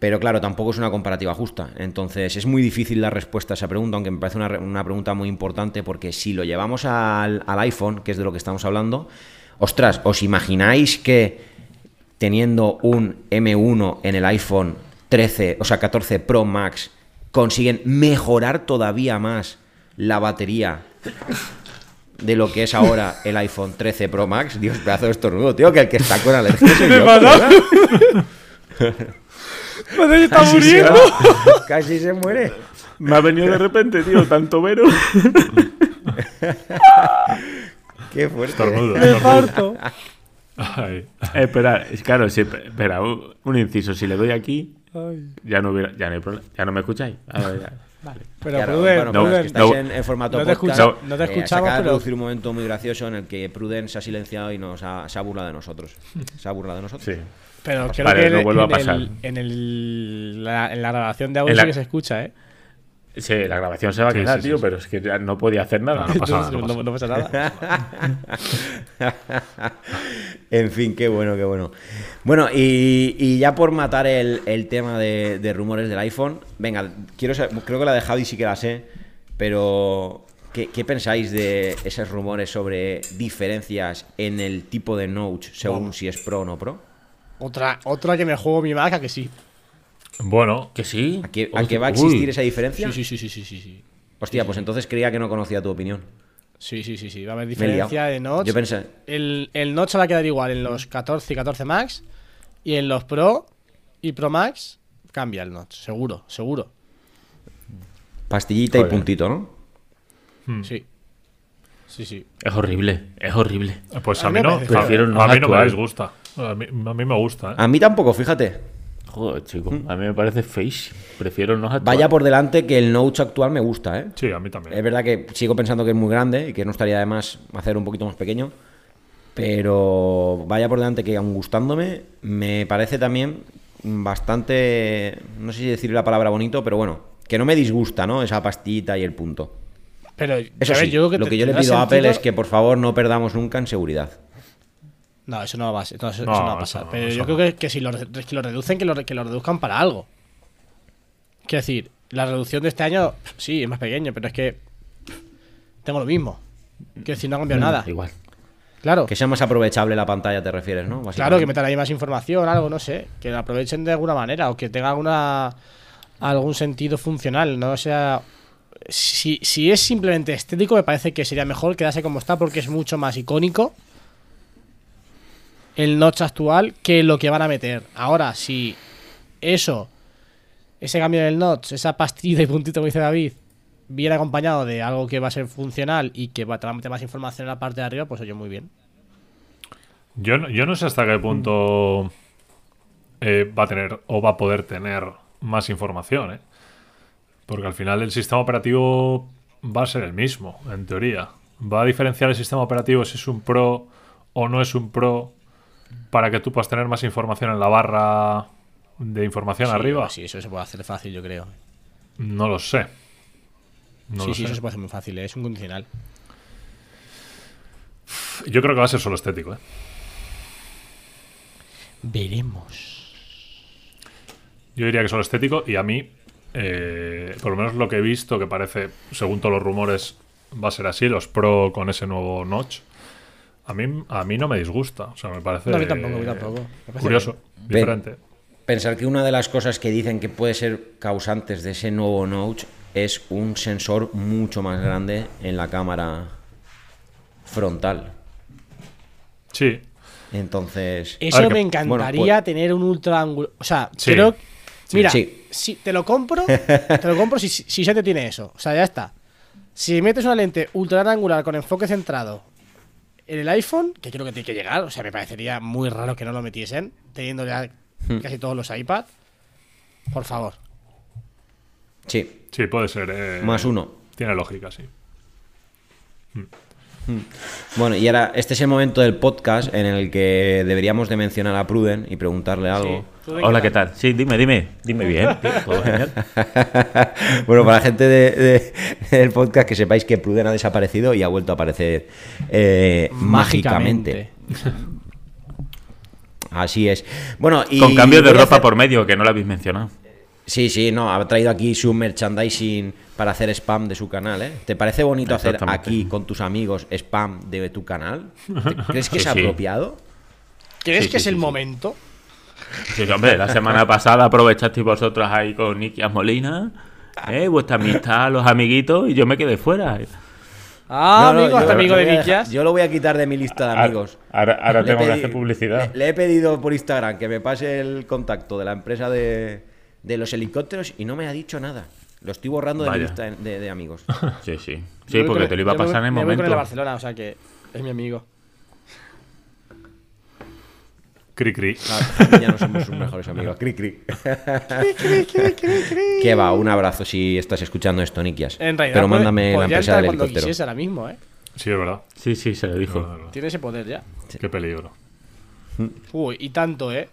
Pero claro, tampoco es una comparativa justa. Entonces es muy difícil dar respuesta a esa pregunta, aunque me parece una, una pregunta muy importante porque si lo llevamos al, al iPhone, que es de lo que estamos hablando, ostras, ¿os imagináis que teniendo un M1 en el iPhone 13, o sea 14 Pro Max, consiguen mejorar todavía más la batería de lo que es ahora el iPhone 13 Pro Max? Dios, pedazo de estornudo, tío, que el que está con alergia soy yo, Madre, está Casi se muriendo. va, Casi se muere. Me ha venido de repente, tío, tanto vero. Qué fuerte. Estornudo, Me parto. Ay. Eh, espera, es claro, sí, espera, un, un inciso. Si le doy aquí, ya no hubiera, ya no hay problema. ¿Ya no me escucháis? A ver, ya. Vale. Pero Claro, Pruden, bueno, no, claro, es Pruden, que estáis no, en, en formato no te podcast. escucha- no te eh, escuchamos, se acaba de pero- producir un momento muy gracioso en el que Pruden se ha silenciado y nos ha, se ha burlado de nosotros. Se ha burlado de nosotros. Sí. Pero creo Vale, que no en, vuelva a en pasar. el, en, el- la, en la grabación de audio En la- sí que se escucha, ¿eh? Sí, la grabación se va a quedar, sí, sí, tío, sí. pero es que ya no podía hacer nada. No, pasa nada, Entonces, no no, pasa no pasa nada. en fin, qué bueno, qué bueno. Bueno, y, y ya por matar el, el tema de, de rumores del iPhone, venga, quiero saber- creo que la de Javi sí que la sé, pero ¿qué, qué pensáis de esos rumores sobre diferencias en el tipo de Note según si es Pro o no Pro? Otra, otra que me juego mi Mac, ¿a que sí. Bueno, ¿Que sí? ¿A qué, a qué va a Uy. existir esa diferencia? Sí, sí, sí, sí, sí, sí, sí. Hostia, pues entonces creía que no conocía tu opinión. Sí, sí, sí, sí. Va a haber diferencia de notch. Yo pensé, El, el notch se va a quedar igual en los 14 y 14 Max. Y en los Pro y Pro Max cambia el notch. Seguro, seguro. pastillita Joder. y puntito, ¿no? Hmm. Sí. Sí, sí. Es horrible, es horrible. pues A a mí no, Prefiero el a mí no me disgusta. A mí, a mí me gusta, ¿eh? A mí tampoco, fíjate. Joder, chico, a mí me parece feísimo. Prefiero no actual. Vaya por delante que el Note actual me gusta, ¿eh? Sí, a mí también. Es verdad que sigo pensando que es muy grande y que no estaría de más hacer un poquito más pequeño. Pero vaya por delante que aun gustándome, me parece también bastante, no sé si decir la palabra bonito, pero bueno, que no me disgusta, ¿no? Esa pastillita y el punto. Pero Eso a ver, sí, yo creo que lo que yo le pido a Apple es que por favor no perdamos nunca en seguridad. No, eso no va a, ser- no, eso, No, eso no va a eso pasar. no, Pero yo no. creo que, que si lo, re- que lo reducen, que lo, que lo reduzcan para algo. Quiero decir, la reducción de este año, sí, es más pequeño, pero es que tengo lo mismo. Quiero decir, no ha cambiado nada. Igual. Claro. Que sea más aprovechable la pantalla, te refieres, ¿no? Claro, que metan ahí más información, algo, no sé. Que la aprovechen de alguna manera o que tenga alguna algún sentido funcional. No sea. Si, si es simplemente estético, me parece que sería mejor quedarse como está porque es mucho más icónico el notch actual que lo que van a meter. Ahora, si eso, ese cambio del notch, esa pastilla y puntito que dice David, viene acompañado de algo que va a ser funcional y que va a meter más información en la parte de arriba, pues oye, muy bien. Yo, no- yo no sé hasta qué punto eh, va a tener o va a poder tener más información, ¿eh? Porque al final el sistema operativo va a ser el mismo, en teoría. Va a diferenciar el sistema operativo si es un Pro o no es un Pro para que tú puedas tener más información en la barra de información Sí, arriba. Sí, eso se puede hacer fácil, yo creo. No lo sé. No sí, lo sí, sé. eso se puede hacer muy fácil, ¿eh? es un condicional. Yo creo que va a ser solo estético, ¿eh? Veremos. Yo diría que solo estético y a mí, eh, por lo menos lo que he visto, que parece, según todos los rumores, va a ser así, los Pro con ese nuevo notch, a mí, a mí no me disgusta. O sea, me parece No, a mí tampoco, a mí tampoco. Me parece curioso, diferente. Pensar que una de las cosas que dicen que puede ser causantes de ese nuevo Note es un sensor mucho más grande en la cámara frontal. Sí, Entonces, Eso ver, me que- encantaría bueno, pues- tener un ultra ángulo. O sea, Sí. creo. Mira, Sí. si te lo compro, te lo compro si, si se te tiene eso. O sea, ya está. Si metes una lente ultra angular con enfoque centrado en el iPhone, que creo que tiene que llegar, o sea, me parecería muy raro que no lo metiesen, teniendo ya Hmm. casi todos los iPad. Por favor. Sí, Sí, puede ser. eh, más uno. Tiene lógica, sí. Bueno, y ahora, este es el momento del podcast en el que deberíamos de mencionar a Pruden y preguntarle algo. Hola, ¿qué tal? Sí, dime, dime. Dime bien. tío, todo genial. bueno, para la gente de- de- del podcast que sepáis que Pruden ha desaparecido y ha vuelto a aparecer eh, mágicamente. Así es. Bueno, y Con cambio de ropa hacer- por medio, que no lo habéis mencionado. Sí, sí, no, ha traído aquí su merchandising para hacer spam de su canal, ¿eh? ¿Te parece bonito hacer aquí con tus amigos spam de tu canal? ¿Te- ¿Crees que Sí, es sí. apropiado? ¿Crees Sí, que sí, es sí, el sí. momento? Sí, hombre, la semana pasada aprovechasteis vosotros ahí con Nikias Molina, ¿eh? vuestra amistad, los amiguitos, y yo me quedé fuera. Ah, No, no, amigo, hasta amigo de Nikias. Yo lo voy a quitar de mi lista de amigos. Ahora, tengo que hacer publicidad. Le, le he pedido por Instagram que me pase el contacto de la empresa de, de los helicópteros y no me ha dicho nada. Lo estoy borrando de mi lista de, amigos. Sí, sí. Yo Sí, voy porque con te lo iba a yo me voy- pasar en el me voy con el de momento. Barcelona, o sea que es mi amigo. Cri cri. Ah, ya no somos sus mejores amigos. Cri, cri. que va, un abrazo si estás escuchando esto, Nikias. En realidad, Pero puede- mándame la podría empresa entrar del cuando helicóptero. quisiese ahora mismo, ¿eh? Sí, es verdad. Sí, sí, se lo Es dijo. verdad. Tiene ese poder ya. Qué peligro. Uy, y tanto, ¿eh?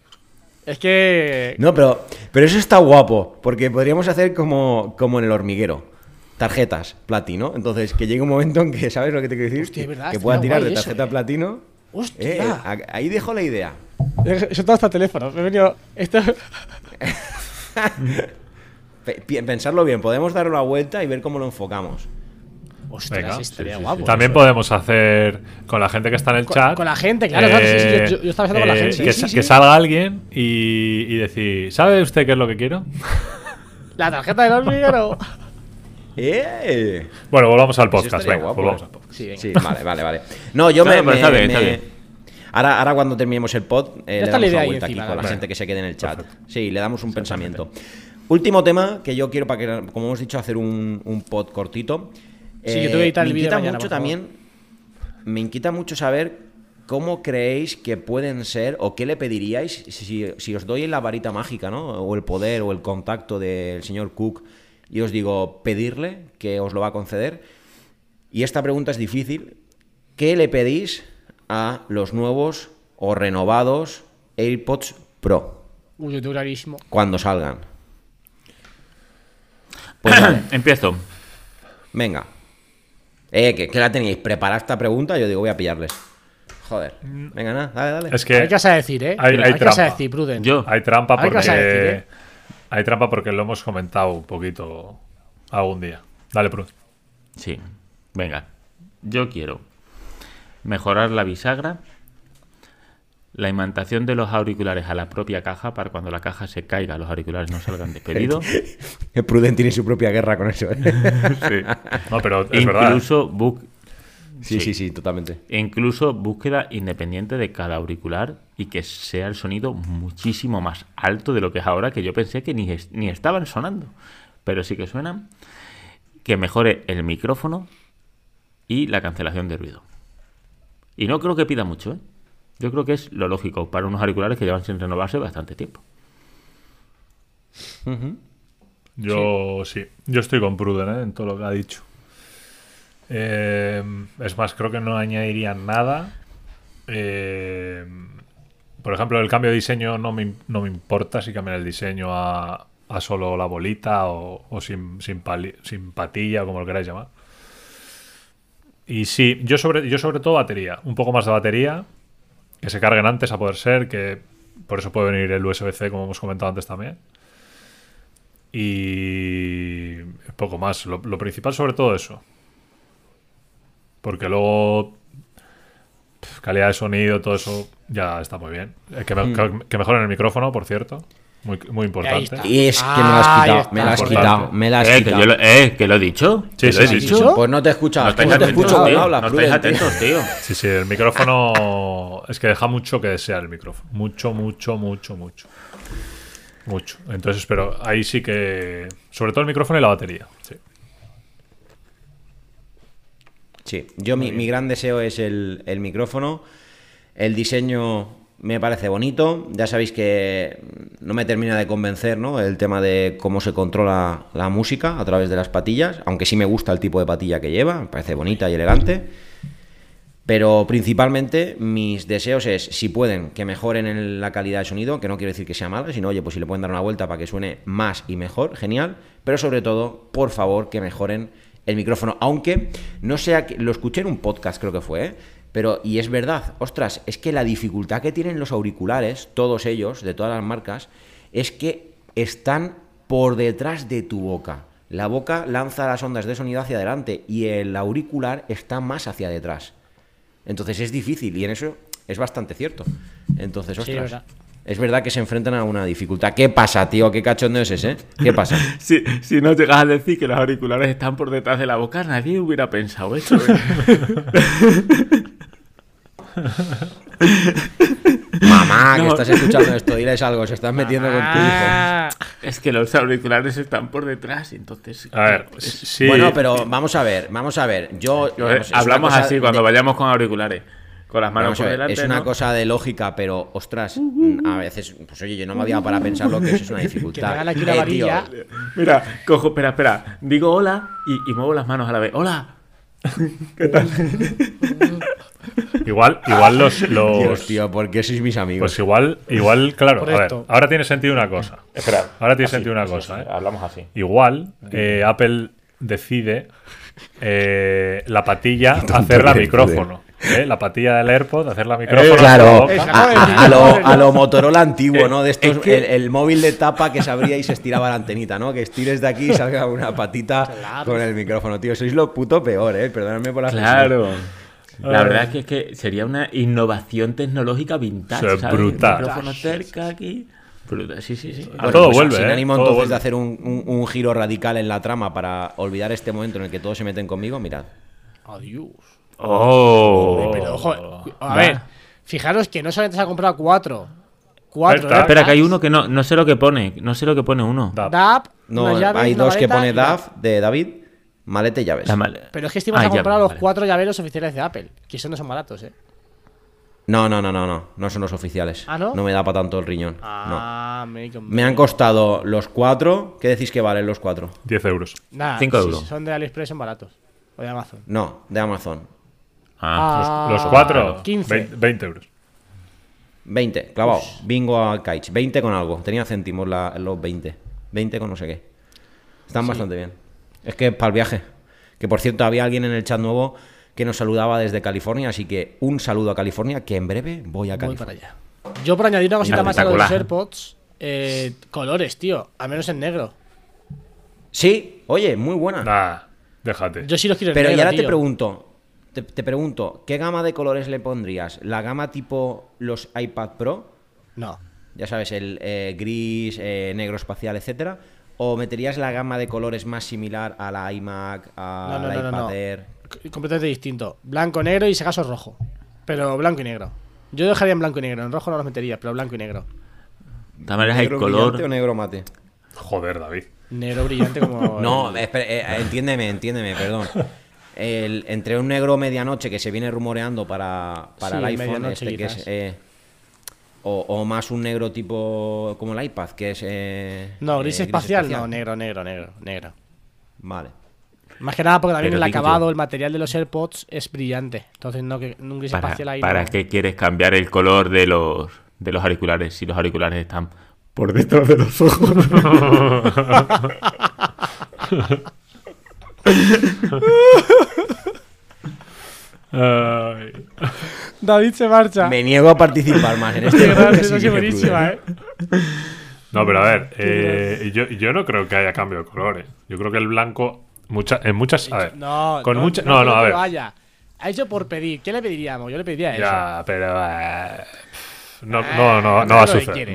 Es que. No, pero, pero eso está guapo, porque podríamos hacer como, como en el hormiguero. Tarjetas, platino. Entonces, que llegue un momento en que, ¿sabes lo que te quiero decir? Hostia, que, verdad, que pueda tirar de eso, tarjeta eh. platino. ¡Hostia! Eh, ahí dejo la idea. Eso todo hasta teléfono. Me he venido. Esto. Pensarlo bien, podemos dar una vuelta y ver cómo lo enfocamos. Ostras, Venga. estaría Sí, sí, guapo. sí. También podemos hacer con la gente que está en el Con- chat. con la gente, claro, claro, sí, sí, yo- estaba pensando con la eh, gente. Que, Sí, sa- sí, que sí. salga alguien y, y decir, ¿sabe usted qué es lo que quiero? La tarjeta del hormiguero. ¡Eh! Bueno, volvamos al Eso podcast. Venga, guapo, volvamos ¿eh? al podcast. Sí, venga. Sí, vale, vale, vale. No, yo Claro, me. me- está bien, está bien. Ahora, ahora cuando terminemos el pod, eh, le damos una vuelta aquí con la vale. gente que se quede en el chat. Sí, le damos un pensamiento. Último tema que yo quiero para que, como hemos dicho, hacer un, un pod cortito. Eh, Sí, yo tengo que editar me el vídeo inquieta mañana, mucho también. Me inquieta mucho saber cómo creéis que pueden ser o qué le pediríais si, si os doy la varita mágica, ¿no? O el poder o el contacto del señor Cook y os digo pedirle que os lo va a conceder. Y esta pregunta es difícil. ¿Qué le pedís a los nuevos o renovados AirPods Pro Uy, clarísimo. cuando salgan? Pues vale, Empiezo. venga. Eh, que, que la teníais preparada esta pregunta, yo digo, voy a pillarles. Joder. Venga, nada, dale, dale. Es que vas a decir, ¿eh? hay- hay a trampa. decir, Pruden. Yo. hay trampa porque. decir, ¿eh? Hay trampa porque lo hemos comentado un poquito algún día. Dale, Prud. Sí. Venga. Yo quiero mejorar la bisagra, la imantación de los auriculares a la propia caja para cuando la caja se caiga los auriculares no salgan despedidos. El Pruden tiene su propia guerra con eso. ¿eh? sí. No, pero es verdad. Incluso bu- Sí, Sí. sí, sí, totalmente. Incluso búsqueda independiente de cada auricular y que sea el sonido muchísimo más alto de lo que es ahora, que yo pensé que ni, es- ni estaban sonando, pero sí que suenan. Que mejore el micrófono y la cancelación de ruido. Y no creo que pida mucho, ¿eh? Yo creo que es lo lógico para unos auriculares que llevan sin renovarse bastante tiempo. Yo sí. Yo estoy con Pruden ¿eh? en todo lo que ha dicho. Eh, es más, creo que no añadiría nada. Eh, por ejemplo, el cambio de diseño no me, no me importa si cambian el diseño a, a solo la bolita o, o sin, sin, pali- sin patilla, o como lo queráis llamar. Y sí, yo sobre, yo sobre todo batería. Un poco más de batería. Que se carguen antes a poder ser. Que por eso puede venir el USB-C, como hemos comentado antes también. Y poco más. Lo, lo principal sobre todo eso. Porque luego calidad de sonido, todo eso ya está muy bien. Eh, Que, me- que- que mejoren el micrófono, por cierto. Muy, muy importante. Y es que me la has Ah, quitado, me la has Importante. quitado, me la has Eh, que, quitado. yo lo, eh, que lo he dicho. Sí, sí, lo he sí, dicho. Pues no te escuchas, No estáis no te atentos, escucho cuando tío. hablas, No estáis atentos, tío. Sí, sí, el micrófono es que deja mucho que desear el micrófono. Mucho, mucho, mucho, mucho. Mucho. Entonces, pero ahí sí que. Sobre todo el micrófono y la batería. Sí. Sí, yo mi, mi gran deseo es el, el micrófono. El diseño me parece bonito. Ya sabéis que no me termina de convencer ¿no? el tema de cómo se controla la música a través de las patillas, aunque sí me gusta el tipo de patilla que lleva, me parece bonita y elegante. Pero principalmente mis deseos es, si pueden, que mejoren en la calidad de sonido, que no quiero decir que sea mala, sino, oye, pues si le pueden dar una vuelta para que suene más y mejor, genial. Pero sobre todo, por favor, que mejoren el micrófono. Aunque no sea que lo escuché en un podcast, creo que fue, ¿eh? Pero, y es verdad, ostras, es que la dificultad que tienen los auriculares, todos ellos, de todas las marcas, es que están por detrás de tu boca. La boca lanza las ondas de sonido hacia adelante y el auricular está más hacia detrás. Entonces es difícil y en eso es bastante cierto. Entonces, Sí, ostras, verdad. Es verdad que se enfrentan a una dificultad. ¿Qué pasa, tío? ¿Qué cachondo es ese? ¿Qué pasa? Si, si no llegas a decir que los auriculares están por detrás de la boca, nadie hubiera pensado eso. ¿eh? Mamá, que No. estás escuchando esto, diles algo, se estás metiendo con tu hijo. Es que los auriculares están por detrás, entonces. A ver, sí. Bueno, pero vamos a ver, vamos a ver. Yo Yo, eh, hablamos cosa así cuando de- vayamos con auriculares. Con las manos por delante. es una ¿no? cosa de lógica, pero ostras, a veces, pues oye, yo no me había para pensar lo que eso es una que dificultad. hagan aquí una Eh. Mira, cojo, espera, espera. Digo hola y, y muevo las manos a la vez. ¡Hola! Igual, igual los. los Dios, tío, ¿por qué sois mis amigos? pues igual, igual, claro. A ver, ahora tiene sentido una cosa. Espera. Ahora tiene Así, sentido una así, cosa, ¿eh? Hablamos así. Igual eh, Apple decide eh, la patilla hacerla micrófono. ¿Eh? La patilla del AirPod, hacerla micrófono. Eh, claro, la boca. Esa a, a- a lo, a lo Motorola antiguo, ¿no? De estos, es que- el, el móvil de tapa que se abría y se estiraba la antenita, ¿no? Que estires de aquí y salga una patita Claro. con el micrófono, tío. Sois lo puto peor, ¿eh? Perdonadme por la. Claro. La verdad es que, es que sería una innovación tecnológica vintage. O sea, ¿sabes? brutal. Micrófono cerca aquí. Brutal, sí, sí, sí. Bueno, todo pues, vuelve, Sin ¿eh? ánimo entonces vuelve. de hacer un, un- un giro radical en la trama para olvidar este momento en el que todos se meten conmigo, mirad. Adiós. Oh. Pero, ojo, a Va. ver, fijaros que no solamente se ha comprado cuatro. Cuatro. ¿eh? Espera, que hay uno que no, no sé lo que pone. No sé lo que pone uno. Da. DAP, No, hay dos que pone DAF de David, maleta y llaves. Mal- Pero es que estimamos Ah, a comprar los vale. cuatro llaveros oficiales de Apple, que esos no son baratos, ¿eh? No, no, no, no, no. No son los oficiales. ¿Ah, no? No me da para tanto el riñón. No. Ah, me, Me han costado los cuatro. ¿Qué decís que valen los cuatro? 10 euros. Nada, Cinco si euros. son de AliExpress son baratos. O de Amazon. No, de Amazon. Ah, Los, los Ah, cuatro, 15. 20, 20 euros. 20, clavado. Bingo a Kaich. 20 con algo. Tenía céntimos la- los 20. 20 con no sé qué. Están bastante bien. Es que para el viaje. Que por cierto, había alguien en el chat nuevo que nos saludaba desde California. Así que un saludo a California, que en breve voy a Voy para California. allá. Yo por añadir una cosita más a los. AirPods, eh, colores, tío. Al menos en negro. Sí, oye, muy buena. Nah, déjate. Yo sí los quiero en Pero y negro, ahora te pregunto, te, te pregunto, ¿qué gama de colores le pondrías? ¿La gama tipo los iPad Pro? No. Ya sabes, el eh, gris, eh, negro espacial, etcétera. ¿O meterías la gama de colores más similar a la iMac, a No, no, la no, no, iPad no. Air? Completamente distinto. Blanco, negro y si acaso rojo. Pero blanco y negro. Yo dejaría en blanco y negro. En rojo no los metería, pero blanco y negro. de todas maneras, el ¿Negro color. brillante o negro mate? Joder, David. Negro brillante como. No, espera, eh, entiéndeme, entiéndeme, perdón. El- entre un negro medianoche que se viene rumoreando para, para Sí, el iPhone, este que es. eh, o, o más un negro tipo como el iPad, que es. eh, No, eh, gris espacial, no, negro, negro, negro, negro. Vale. Más que nada porque también Pero el acabado, yo- el material de los AirPods es brillante. Entonces, no, que un gris ¿Para, espacial ahí. para no. qué quieres cambiar el color de los, de los auriculares si los auriculares están por detrás de los ojos? Ay. David se marcha. Me niego a participar más en este ha sido buenísima, eh. No, pero a ver, eh, yo, yo no creo que haya cambio de colores. Yo creo que el blanco, mucha, en muchas. A ver, No, con no, mucha, no, no, a ver. lo haya. Ha hecho por pedir. ¿Qué le pediríamos? Yo le pediría eso. Ya, pero. eh, no, Ah, no, no, no no va a que suceder.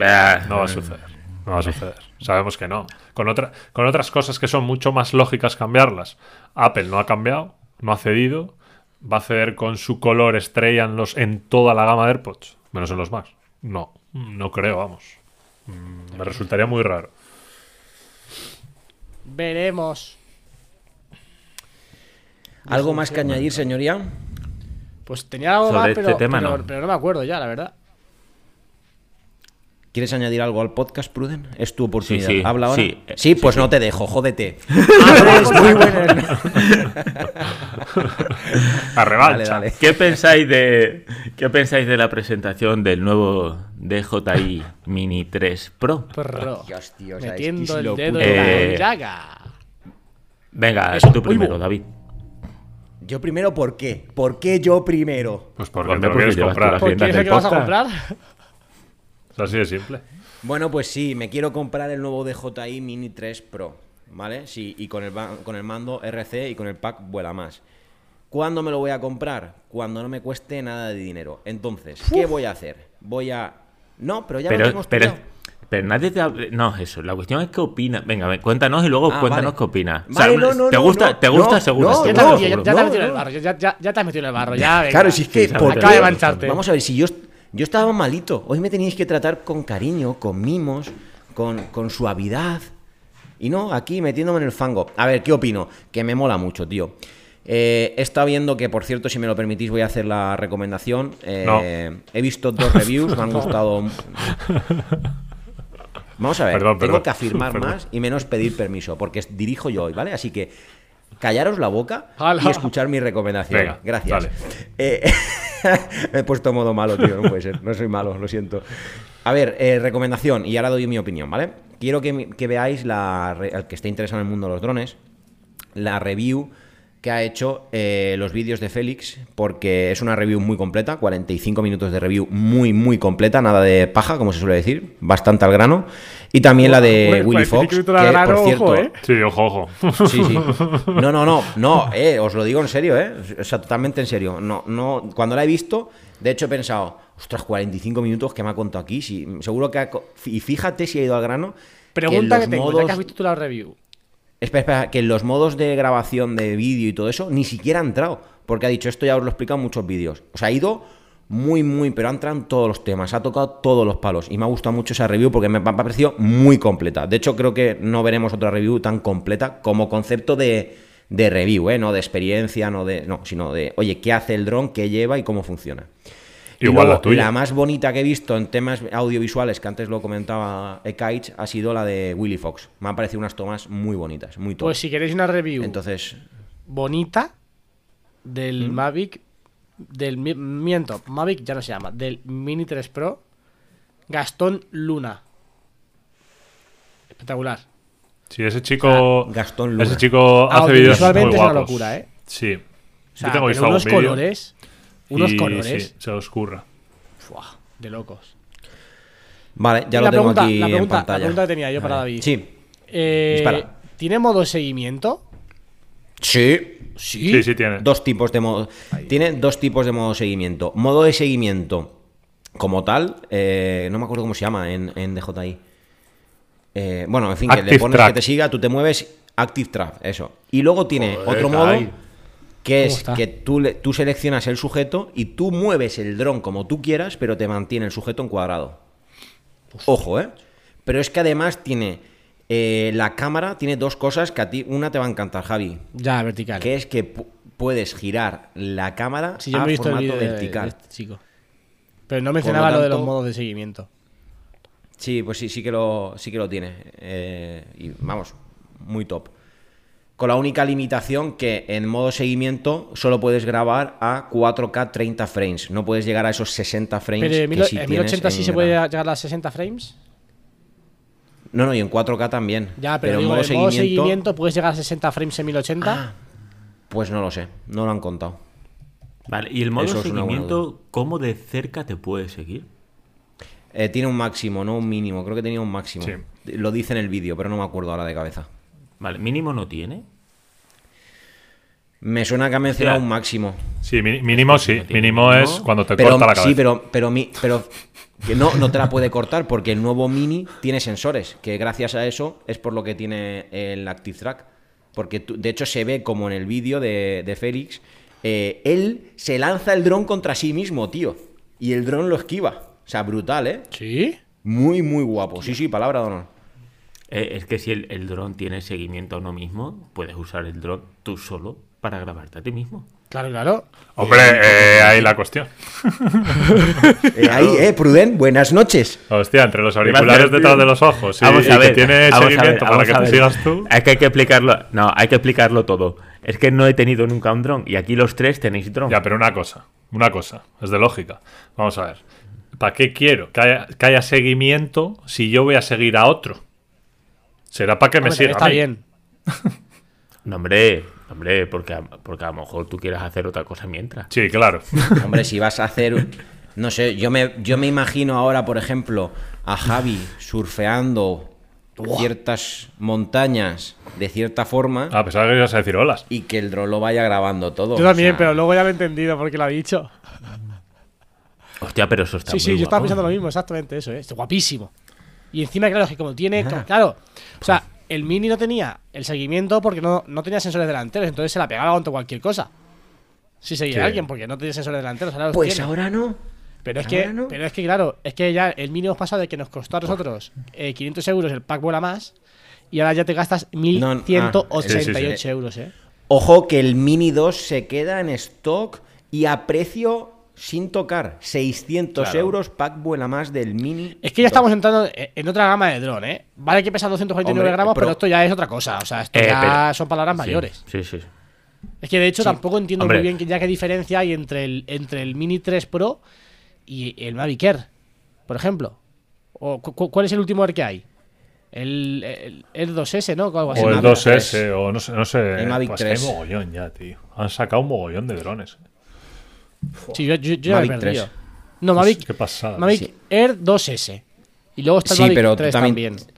No va a suceder. No va a suceder. Sabemos que no. Con, otra, con otras cosas que son mucho más lógicas cambiarlas. Apple no ha cambiado, no ha cedido. Va a ceder con su color estrella en, los, en toda la gama de AirPods, menos en los Max. No, no creo, vamos. Mm, Me resultaría muy raro. Veremos. ¿Algo más que añadir, señoría? Pues tenía algo Sobre más, este pero, tema, pero- no. pero no me acuerdo ya, la verdad. ¿Quieres añadir algo al podcast, Pruden? Es tu oportunidad. Sí, sí, Habla ahora. sí, eh, Sí, pues sí, no te dejo, jódete. Andrés, muy bueno. La revancha. Dale, dale. ¿Qué pensáis de qué pensáis de la presentación del nuevo DJI Mini 3 Pro? Perro. Dios, tío, es Metiendo es el dedo en la Eh, llaga. Venga, Eso, tú primero. David. Yo primero, ¿por qué? ¿Por qué yo primero? Pues porque Hombre, te lo porque quieres tú comprar. ¿Por qué es que vas a comprar? Es así de simple. Bueno, pues sí, me quiero comprar el nuevo DJI Mini 3 Pro, ¿vale? Sí, y con el, con el mando RC y con el pack vuela más. ¿Cuándo me lo voy a comprar? Cuando no me cueste nada de dinero. Entonces, ¿qué voy a hacer? Voy a... No, pero ya lo Pero, tengo pero, estudiado. pero nadie te habla- No, eso. La cuestión es qué opinas. Venga, ven, cuéntanos y luego Ah, cuéntanos vale. qué opinas. O Vale, sea, no, no, ¿Te gusta, no, te gusta no, seguro? no, Ya te has metido, ya, seguro. ya te has no, metido en el barro. Ya, ya, ya te has metido en el barro. Ya, venga. Claro, si es que... Sí, ¿por acaba de mancharte. Vamos a ver, si yo, yo estaba malito, hoy me teníais que tratar con cariño, con mimos, con, con suavidad. Y no, aquí metiéndome en el fango. A ver, ¿qué opino? Que me mola mucho, tío. Eh, he estado viendo que, por cierto, si me lo permitís, voy a hacer la recomendación. Eh, He visto dos reviews, me han gustado. Vamos a ver, Perdón, tengo perdón. que afirmar Perdón. más y menos pedir permiso, porque dirijo yo hoy, ¿vale? Así que callaros la boca Hala. y escuchar mi recomendación. Venga, Gracias. Eh, me he puesto modo malo, tío, no puede ser, no soy malo, lo siento. A ver, eh, recomendación, y ahora doy mi opinión, ¿vale? Quiero que, que veáis, la, al que esté interesado en el mundo de los drones, la review que ha hecho eh, los vídeos de Félix, porque es una review muy completa, 45 minutos de review muy, muy completa, nada de paja, como se suele decir, bastante al grano. Y también la de Willy 45 Fox, que grano, por cierto... ojo, ¿eh? Sí, ojo, ojo. Sí, sí. No, no, no, no, eh, os lo digo en serio, eh. O sea, totalmente en serio. No, no, cuando la he visto, de hecho he pensado, ostras, 45 minutos que me ha contado aquí. Sí, seguro que ha y fíjate si ha ido al grano. Pregunta que, los tengo, ya que has visto tú la review. Espera, espera, que los modos de grabación de vídeo y todo eso ni siquiera ha entrado. Porque ha dicho, esto ya os lo he explicado en muchos vídeos. O sea, ha ido muy, muy, pero ha entrado en todos los temas, ha tocado todos los palos. Y me ha gustado mucho esa review porque me ha parecido muy completa. De hecho, creo que no veremos otra review tan completa como concepto de, de review, ¿eh? No de experiencia, no de. No, sino de, oye, ¿qué hace el dron, qué lleva y cómo funciona? Y Igual luego, la tuya. más bonita que he visto en temas audiovisuales, que antes lo comentaba Ekaich, ha sido la de Willy Fox. Me han parecido unas tomas muy bonitas, muy top. Pues si queréis una review Entonces, bonita del ¿Mm? Mavic, del mi- miento, Mavic ya no se llama, del Mini 3 Pro, Gastón Luna. Espectacular. Sí, ese chico. Gastón Luna. Ese chico hace Audiovisualmente es una locura, ¿eh? Sí. O sea, Yo tengo pero visto unos colores, unos y colores, Sí, se oscurra. Fuah, de locos. vale, ya Y lo la tengo pregunta, aquí la pregunta, en pantalla. La pregunta que tenía yo para. David. Sí, Eh, Dispara. ¿Tiene modo de seguimiento? sí. Sí. Sí, sí, tiene. Dos tipos de modo. Tiene dos tipos de modo de seguimiento. Modo de seguimiento como tal, eh, no me acuerdo cómo se llama en, en DJI. Eh, bueno, en fin, que le pones Track. que te siga, tú te mueves, Active Track, eso. Y luego tiene Joder, otro modo. Que ¿Cómo es está? que tú, le- tú seleccionas el sujeto y tú mueves el dron como tú quieras, pero te mantiene el sujeto en cuadrado. Ojo, ¿eh? Pero es que además tiene eh, la cámara, tiene dos cosas que a ti, una te va a encantar, Javi, Ya, vertical. que es que pu- puedes girar la cámara Sí, yo a he visto el formato de, vertical. de este chico. Pero no mencionaba lo, de los modos de seguimiento. Sí, pues sí, sí que lo, sí que lo tiene. Eh, y vamos, muy top. Con la única limitación que en modo seguimiento solo puedes grabar a 4K 30 frames. No puedes llegar a esos 60 frames. Pero en, que mil- sí en tienes 1080 sí en se puede llegar a las 60 frames. No, no, y en 4K también. Ya, pero, en digo, modo en modo seguimiento, puedes llegar a 60 frames en 1080. Ah, pues no lo sé, no lo han contado. Vale, y el modo Eso seguimiento, ¿cómo de cerca te puede seguir? Eh, tiene un máximo, no un mínimo. Creo que tenía un máximo. Sí. Lo dice en el vídeo, pero no me acuerdo ahora de cabeza. Vale, mínimo no tiene. Me suena que ha mencionado un máximo. Sí, mínimo sí. Mínimo mínimo. es cuando te Pero, corta la cabeza. sí, pero, pero, mi, pero que no, no te la puede cortar porque el nuevo Mini tiene sensores, que gracias a eso es por lo que tiene el Active Track. Porque tú- de hecho se ve como en el vídeo de, de Félix, eh, él se lanza el dron contra sí mismo, tío. Y el dron lo esquiva. O sea, brutal, ¿eh? Sí. Muy, muy guapo. Sí, sí, palabra de honor. Eh, es que si el, el dron tiene seguimiento a uno mismo, puedes usar el dron tú solo para grabarte a ti mismo. Claro, claro. Hombre, eh, ahí la cuestión. Eh, ahí, eh, Pruden, buenas noches. Hostia, entre los auriculares detrás de los ojos y, Vamos a ver, que tiene vamos a ver, seguimiento para que te sigas tú. Es que hay que explicarlo. No, hay que explicarlo todo. Es que no he tenido nunca un dron y aquí los tres tenéis dron. Ya, pero una cosa, una cosa, es de lógica. Vamos a ver. ¿Para qué quiero que haya, que haya seguimiento si yo voy a seguir a otro? Será para que me siga. está a mí. bien. No, hombre, hombre, porque a, porque a lo mejor tú quieras hacer otra cosa mientras. Sí, claro. Hombre, si vas a hacer. No sé, yo me, yo me imagino ahora, por ejemplo, a Javi surfeando ciertas montañas de cierta forma A pesar de que ibas a decir olas. y que el dron lo vaya grabando todo. Yo también, O sea, pero luego ya lo he entendido porque lo ha dicho. Hostia, pero eso está Sí, muy sí, yo estaba guapo. pensando lo mismo, exactamente eso, ¿eh? Está guapísimo. Y encima, claro, es que como tiene. Claro, o sea, el Mini no tenía el seguimiento porque no, no tenía sensores delanteros, entonces se la pegaba contra cualquier cosa. Si seguía Sí. a alguien, porque no tenía sensores delanteros, ahora Pues tiene. ahora no. Pero es que, no. pero es que claro, es que ya el Mini hemos pasado de que nos costó a nosotros eh, 500 euros el pack vuela más y ahora ya te gastas No, no, 1188 ah, sí, sí. euros, ¿eh? Ojo que el Mini 2 se queda en stock y a precio sin tocar. 600 Claro. euros pack vuela más del Mini. Es que ya 2. estamos entrando en en otra gama de dron, ¿eh? Vale que pesa 249 Hombre, gramos, pero, pero- esto ya es otra cosa. O sea, esto Eh, ya pero- son palabras Sí, mayores. Sí, sí. Es que de hecho tampoco entiendo Hombre. muy bien que ya qué diferencia hay entre el, entre el Mini 3 Pro y el Mavic Air, por ejemplo. O, cu- cu- ¿Cuál es el último Air que hay? El, el, el 2S, ¿no? O algo así. O el Mavic 2S, 3. o no sé. No sé El Mavic pues que 3. hay mogollón ya, tío. Han sacado un mogollón de drones. Sí, yo, yo, yo ya me he Mavic perdido. 3. No, Mavic, Qué pasada. Mavic Sí. Air 2S. Y luego está el Sí, Mavic pero tú 3 también- también.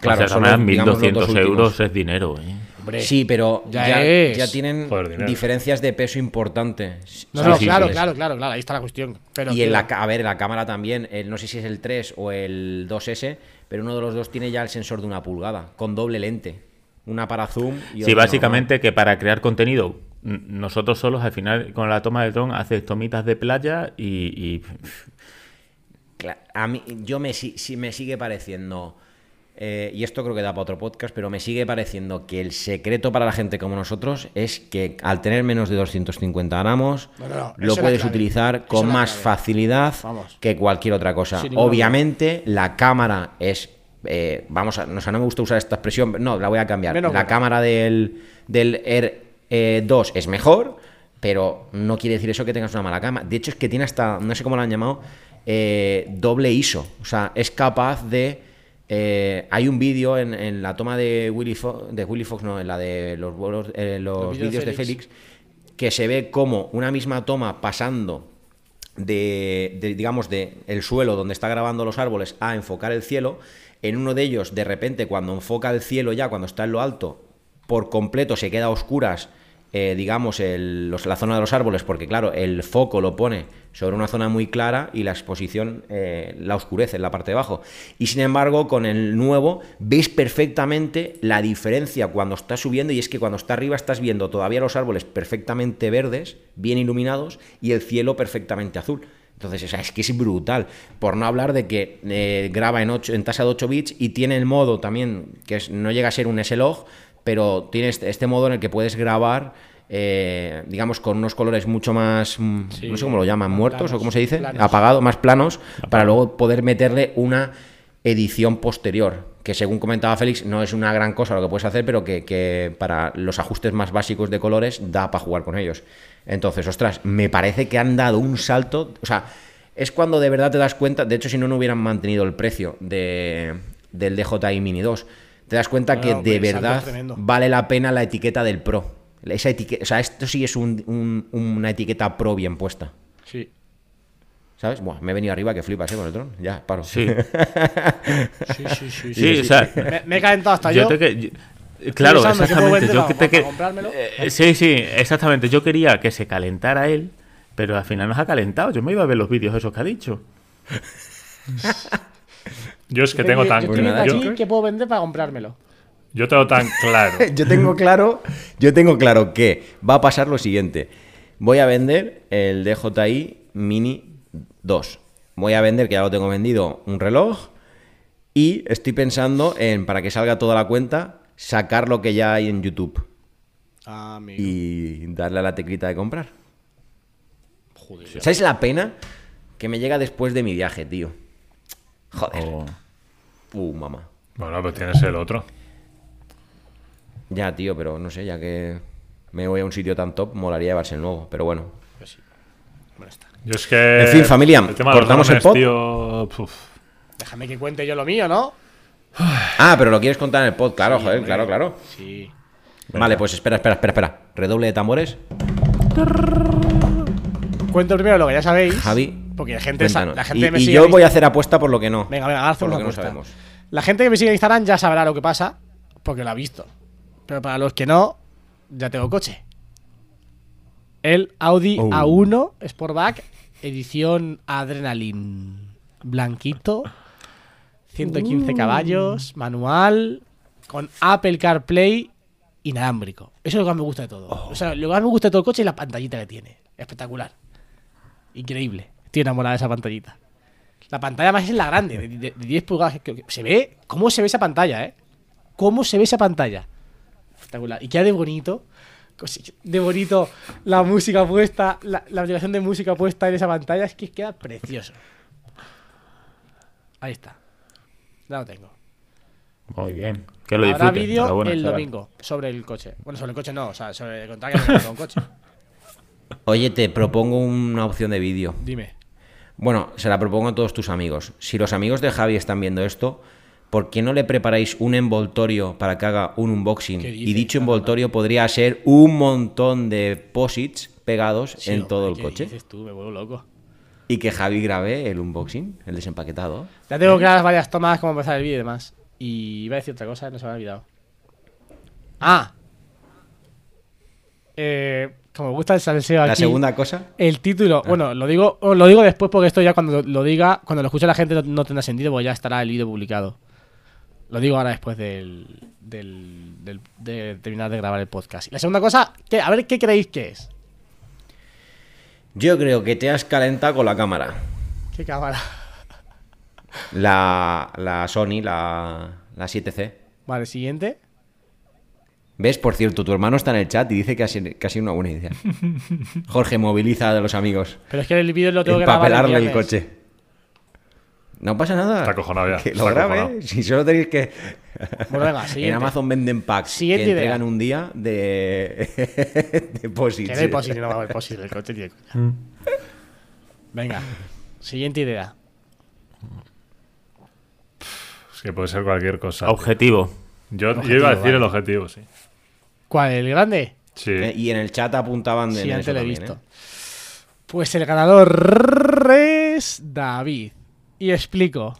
Claro, o sea, son además, los- digamos, los 1200 dos últimos. euros es dinero, ¿eh? Hombre. Sí, pero Ya ya, tienen Joder, diferencias de peso importantes. No, Sí, no, sí, claro, sí. claro, claro, claro, ahí está la cuestión. Pero y en la, a ver, la cámara también, el- no sé si es el 3 o el 2S, pero uno de los dos tiene ya el sensor de una pulgada, con doble lente. Una para zoom y Sí, otra básicamente que para crear contenido, nosotros solos al final con la toma del dron haces tomitas de playa y, A mí, yo me, si- si me sigue pareciendo, eh, y esto creo que da para otro podcast, pero me sigue pareciendo que el secreto para la gente como nosotros es que al tener menos de 250 gramos, No, no, no, eso lo puedes clave. utilizar con más clave. facilidad Vamos. que cualquier otra cosa. Obviamente, la cámara es. eh, vamos a. No, o sea, no me gusta usar esta expresión, no, la voy a cambiar. Menos la cámara del, del Air eh, 2 es mejor, pero no quiere decir eso que tengas una mala cámara. De hecho, es que tiene hasta, no sé cómo lo han llamado, eh, doble ISO. O sea, es capaz de. eh, hay un vídeo en, en la toma de Willy Fox, de Willy Fox, no, en la de los, vuelos- eh, los Los vídeos de Félix. Félix, que se ve como una misma toma pasando de, de, digamos, de el suelo donde está grabando los árboles a enfocar el cielo. En uno de ellos, de repente, cuando enfoca el cielo ya, cuando está en lo alto, por completo se queda a oscuras, eh, digamos, los- la zona de los árboles, porque claro, el foco lo pone sobre una zona muy clara y la exposición eh, la oscurece en la parte de abajo. Y sin embargo, con el nuevo, veis perfectamente la diferencia cuando está subiendo, y es que cuando está arriba estás viendo todavía los árboles perfectamente verdes, bien iluminados, y el cielo perfectamente azul. Entonces, es que es brutal. Por no hablar de que eh, graba en, 8, en tasa de 8 bits y tiene el modo también, que no llega a ser un S-Log, pero tiene este, este modo en el que puedes grabar, eh, digamos, con unos colores mucho más, mm, Sí, no sé cómo lo llaman, muertos planos, o cómo se dice, planos. apagados, más planos, para luego poder meterle una edición posterior. Que según comentaba Félix, no es una gran cosa lo que puedes hacer, pero que, que para los ajustes más básicos de colores da para jugar con ellos. Entonces, ostras, me parece que han dado un salto. O sea, es cuando de verdad te das cuenta. De hecho, si no, no hubieran mantenido el precio de, del DJI Mini 2. Te das cuenta No, que no, de verdad vale la pena la etiqueta del Pro. Esa etiqueta, o sea, esto sí es un- un- una etiqueta Pro bien puesta. Sí. ¿Sabes? Buah, me he venido arriba que flipas, ¿eh? Con el dron. Ya, paro. sí, Sí, sí, sí. sí, o sea, Me, me he calentado hasta yo yo. te que- yo- claro, exactamente. Yo para- te para eh, sí, sí, exactamente. Yo quería que se calentara él, pero al final nos ha calentado. Yo me iba a ver los vídeos esos que ha dicho. Yo es que tengo tan. yo, aquí que puedo vender para comprármelo. yo tengo tan claro. yo tengo claro, yo tengo claro que va a pasar lo siguiente. Voy a vender el DJI Mini 2. Voy a vender, que ya lo tengo vendido, un reloj. Y estoy pensando en, para que salga toda la cuenta, sacar lo que ya hay en YouTube. Ah, amigo. y darle a la teclita de comprar. Joder. ¿Sabes la pena que me llega después de mi viaje, tío? Joder. O- Uh, mamá. Bueno, pues tienes el otro. Ya, tío, pero no sé, ya que me voy a un sitio tan top, molaría llevarse el nuevo. Pero bueno, Pues sí. Bueno, está. Yo es que. En fin, familia, el tema de los ¿cortamos el pod? tío. Déjame que cuente yo lo mío, ¿no? Ah, pero lo quieres contar en el pod, claro, Sí, joder, hombre. claro, claro. Sí. Vale, pues espera, espera, espera, espera. Redoble de tambores. Cuento primero lo que ya sabéis. Javi, Porque la gente, Cuéntanos. la gente y me y sigue yo voy a hacer apuesta por lo que no. Venga, venga, haz por una lo que no apuesta. sabemos. La gente que me sigue en Instagram ya sabrá lo que pasa, porque lo ha visto. Pero para los que no, ya tengo coche. El Audi Oh. A1 Sportback, edición Adrenaline. Blanquito, 115 Uh. caballos, manual, con Apple CarPlay inalámbrico. Eso es lo que más me gusta de todo. Oh. O sea, lo que más me gusta de todo el coche es la pantallita que tiene. Espectacular. Increíble. Estoy enamorada de esa pantallita. La pantalla más es la grande, de, de- de 10 pulgadas. Se ve, ¿cómo se ve esa pantalla, eh? ¿Cómo se ve esa pantalla? Espectacular. Y queda de bonito. De bonito la música puesta, la, la aplicación de música puesta en esa pantalla. Es que queda precioso. Ahí está. Ya lo tengo. Muy bien. Que lo Habrá vídeo el chaval. domingo sobre el coche. Bueno, sobre el coche no, o sea, sobre contar que comprado un coche. Oye, te propongo una opción de vídeo. Dime. Bueno, se la propongo a todos tus amigos. Si los amigos de Javi están viendo esto, ¿por qué no le preparáis un envoltorio para que haga un unboxing? ¿Qué Y dicho envoltorio podría ser un montón de posits pegados Sí, en todo el ¿qué coche. dices tú? Me vuelvo loco. Y que Javi grabe el unboxing, el desempaquetado. Ya tengo claras varias tomas cómo empezar el vídeo y demás. Y iba a decir otra cosa, no se me ha olvidado. Ah. Eh, como me gusta el salseo aquí. La segunda cosa. El título, bueno, lo digo, lo digo después porque esto ya cuando lo, lo diga, cuando lo escuche la gente no, no tendrá sentido porque ya estará el vídeo publicado. Lo digo ahora después del, del, del- de terminar de grabar el podcast. Y la segunda cosa, que, a ver qué creéis que es. Yo creo que te has calentado con la cámara. ¿Qué cámara? La, la Sony, la, la 7C. Vale, siguiente. ¿Ves? Por cierto, tu hermano está en el chat y dice que ha sido, que ha sido una buena idea. Jorge, moviliza a los amigos. Pero es que el vídeo lo tengo que grabar. Empapelarle el coche. No pasa nada. Está acojonado ya, Que lo grabe. Si solo tenéis que. Bueno, venga, en. Amazon venden packs Siguiente que idea. entregan un día de. de posits. Que no hay posible, no va a haber posible el coche tiene coña. Venga, siguiente idea. Es que puede ser cualquier cosa. tío. Objetivo. Yo, yo Objetivo, iba a decir vale. el objetivo, sí. ¿Cuál? ¿El grande? Sí. Eh, Y en el chat apuntaban de Sí, antes lo he también, visto. ¿eh? Pues el ganador es David. Y explico.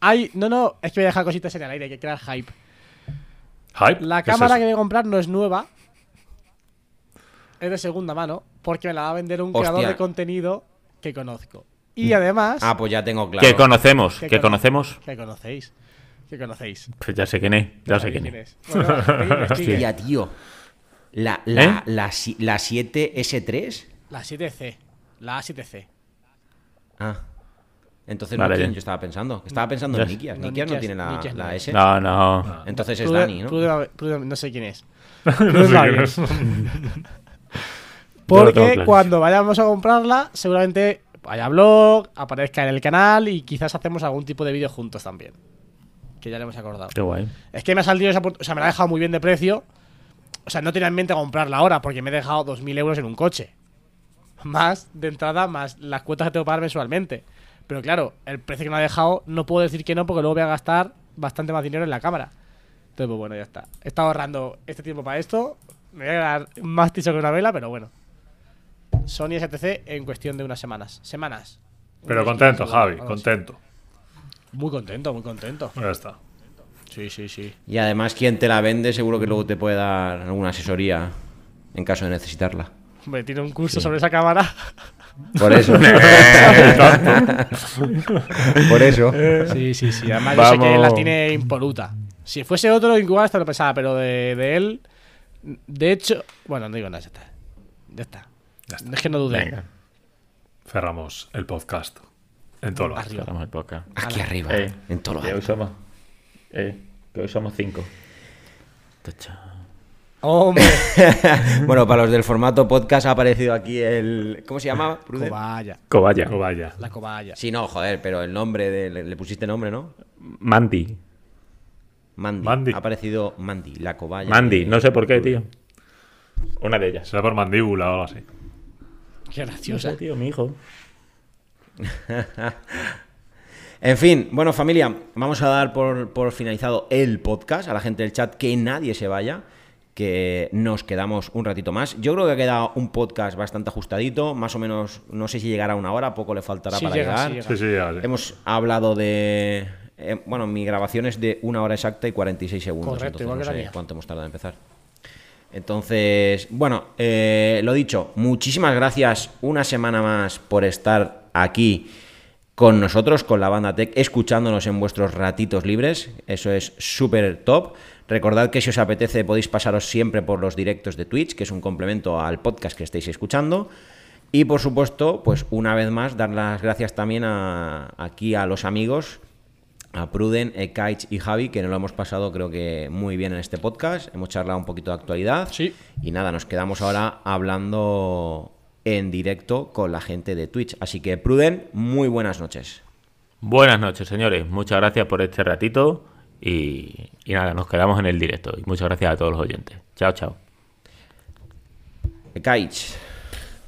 Hay. No, no, es que voy a dejar cositas en el aire, hay que crear hype. ¿Hype? La ¿Qué es cámara que voy a comprar no es nueva. Es de segunda mano. Porque me la va a vender un Hostia. creador de contenido que conozco. Y además. Ah, pues ya tengo claro. Que conocemos. ¿Qué Que cono- conocemos. Que conocéis. Que conocéis. Pues ya sé quién es. Ya sé ¿Sabéis quién es. Bueno. Hostia, tío. La, la, ¿Eh? la, la 7S3. La 7C. La A7C. Ah. Entonces Vale, no, ¿quién bien. yo estaba pensando. Estaba pensando en sé. Nikias. No, Nikias no Nikias- tiene la, no. S. No, no. Entonces es Dani, ¿no? prude- prude- no sé quién es. No sé quién es. Porque cuando vayamos a comprarla, seguramente haya blog, aparezca en el canal y quizás hacemos algún tipo de vídeo juntos también. Que ya le hemos acordado. Qué guay. Es que me ha salido esa O sea, me la ha dejado muy bien de precio. O sea, no tenía en mente comprarla ahora porque me he dejado 2.000 euros en un coche. Más de entrada, más las cuotas que tengo que pagar mensualmente. Pero claro, el precio que me ha dejado no puedo decir que no porque luego voy a gastar bastante más dinero en la cámara. Entonces, pues bueno, ya está. He estado ahorrando este tiempo para esto. Me voy a quedar más tiso que una vela, pero bueno. Sony STC en cuestión de unas semanas. Semanas. Pero contento, 15, Javi, contento. Muy contento, muy contento. Ya está. Sí, sí, sí. Y además, quien te la vende, seguro que luego te puede dar alguna asesoría en caso de necesitarla. Hombre, tiene un curso sobre esa cámara. Por eso. Por eso. Sí, sí, sí. Además, yo sé que Vamos. él la tiene impoluta. Si fuese otro, igual hasta lo pensaba, pero de, de él. De hecho. Bueno, no digo nada, ya está. Ya está. Ya está. Es que no dudé. Venga. Cerramos el podcast. En todo lo. Arriba. Aquí arriba, Eh, en todo lo que hoy somos. Eh, que hoy somos cinco. Tacha. Hombre, bueno, para los del formato podcast ha aparecido aquí el. ¿Cómo se llama? Pruden? cobaya. Cobaya. No vaya. La cobaya. Sí, no, joder, pero el nombre de. Le, le pusiste nombre, ¿no? Mandy. Mandy. Mandy. Ha aparecido Mandy, la cobaya. Mandy, de- no sé por qué, tío. Una de ellas. Será por mandíbula o algo así. Qué No graciosa. sé, tío, mi hijo. En fin, bueno, familia, vamos a dar por, por finalizado el podcast a la gente del chat que nadie se vaya, que nos quedamos un ratito más. Yo creo que ha quedado un podcast bastante ajustadito, más o menos, no sé si llegará a una hora, poco le faltará Sí, para llega, llegar. sí, llega. Sí, sí, ya, sí. Hemos hablado de. eh, bueno, mi grabación es de una hora exacta y 46 segundos. Correcto, entonces igual no que la sé mía. cuánto hemos tardado en empezar. Entonces, bueno, eh, lo dicho, muchísimas gracias una semana más por estar aquí con nosotros, con la banda Tech, escuchándonos en vuestros ratitos libres. Eso es súper top. Recordad que si os apetece podéis pasaros siempre por los directos de Twitch, que es un complemento al podcast que estéis escuchando. Y por supuesto, pues una vez más, dar las gracias también a, aquí a los amigos, a Pruden, Ekaich y Javi, que nos lo hemos pasado creo que muy bien en este podcast. Hemos charlado un poquito de actualidad. Sí. Y nada, nos quedamos ahora hablando en directo con la gente de Twitch. Así que Pruden, muy buenas noches. Buenas noches, señores. Muchas gracias por este ratito. Y, y nada, nos quedamos en el directo. Y muchas gracias a todos los oyentes. Chao, chao. Ekaich.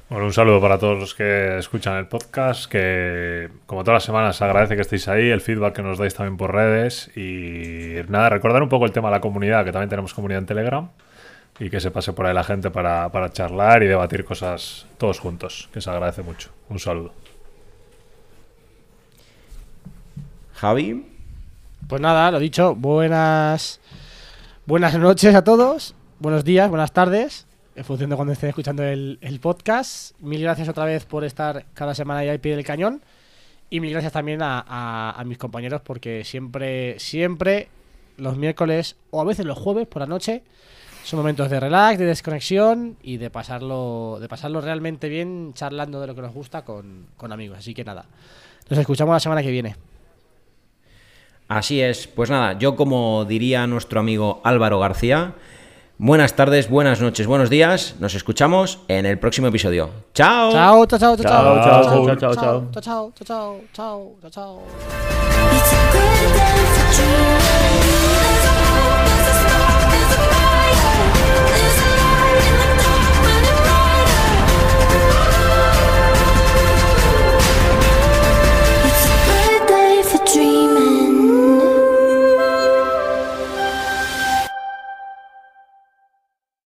Bueno, un saludo para todos los que escuchan el podcast, que como todas las semanas se agradece que estéis ahí, el feedback que nos dais también por redes y nada, recordar un poco el tema de la comunidad, que también tenemos comunidad en Telegram y que se pase por ahí la gente para, para charlar y debatir cosas todos juntos, que se agradece mucho. Un saludo. Javi. Pues nada, lo dicho, buenas buenas noches a todos, buenos días, buenas tardes, en función de cuando estén escuchando el, el podcast. Mil gracias otra vez por estar cada semana ahí al pie del cañón. Y mil gracias también a, a- a mis compañeros porque siempre, siempre los miércoles o a veces los jueves por la noche son momentos de relax, de desconexión y de pasarlo, de pasarlo realmente bien charlando de lo que nos gusta con, con amigos. Así que nada, nos escuchamos la semana que viene. Así es, pues nada, yo como diría nuestro amigo Álvaro García, buenas tardes, buenas noches, buenos días, nos escuchamos en el próximo episodio. ¡Chao! Chao, chao, chao, chao, Chao, chao, chao, chao, chao, chao. chao, chao,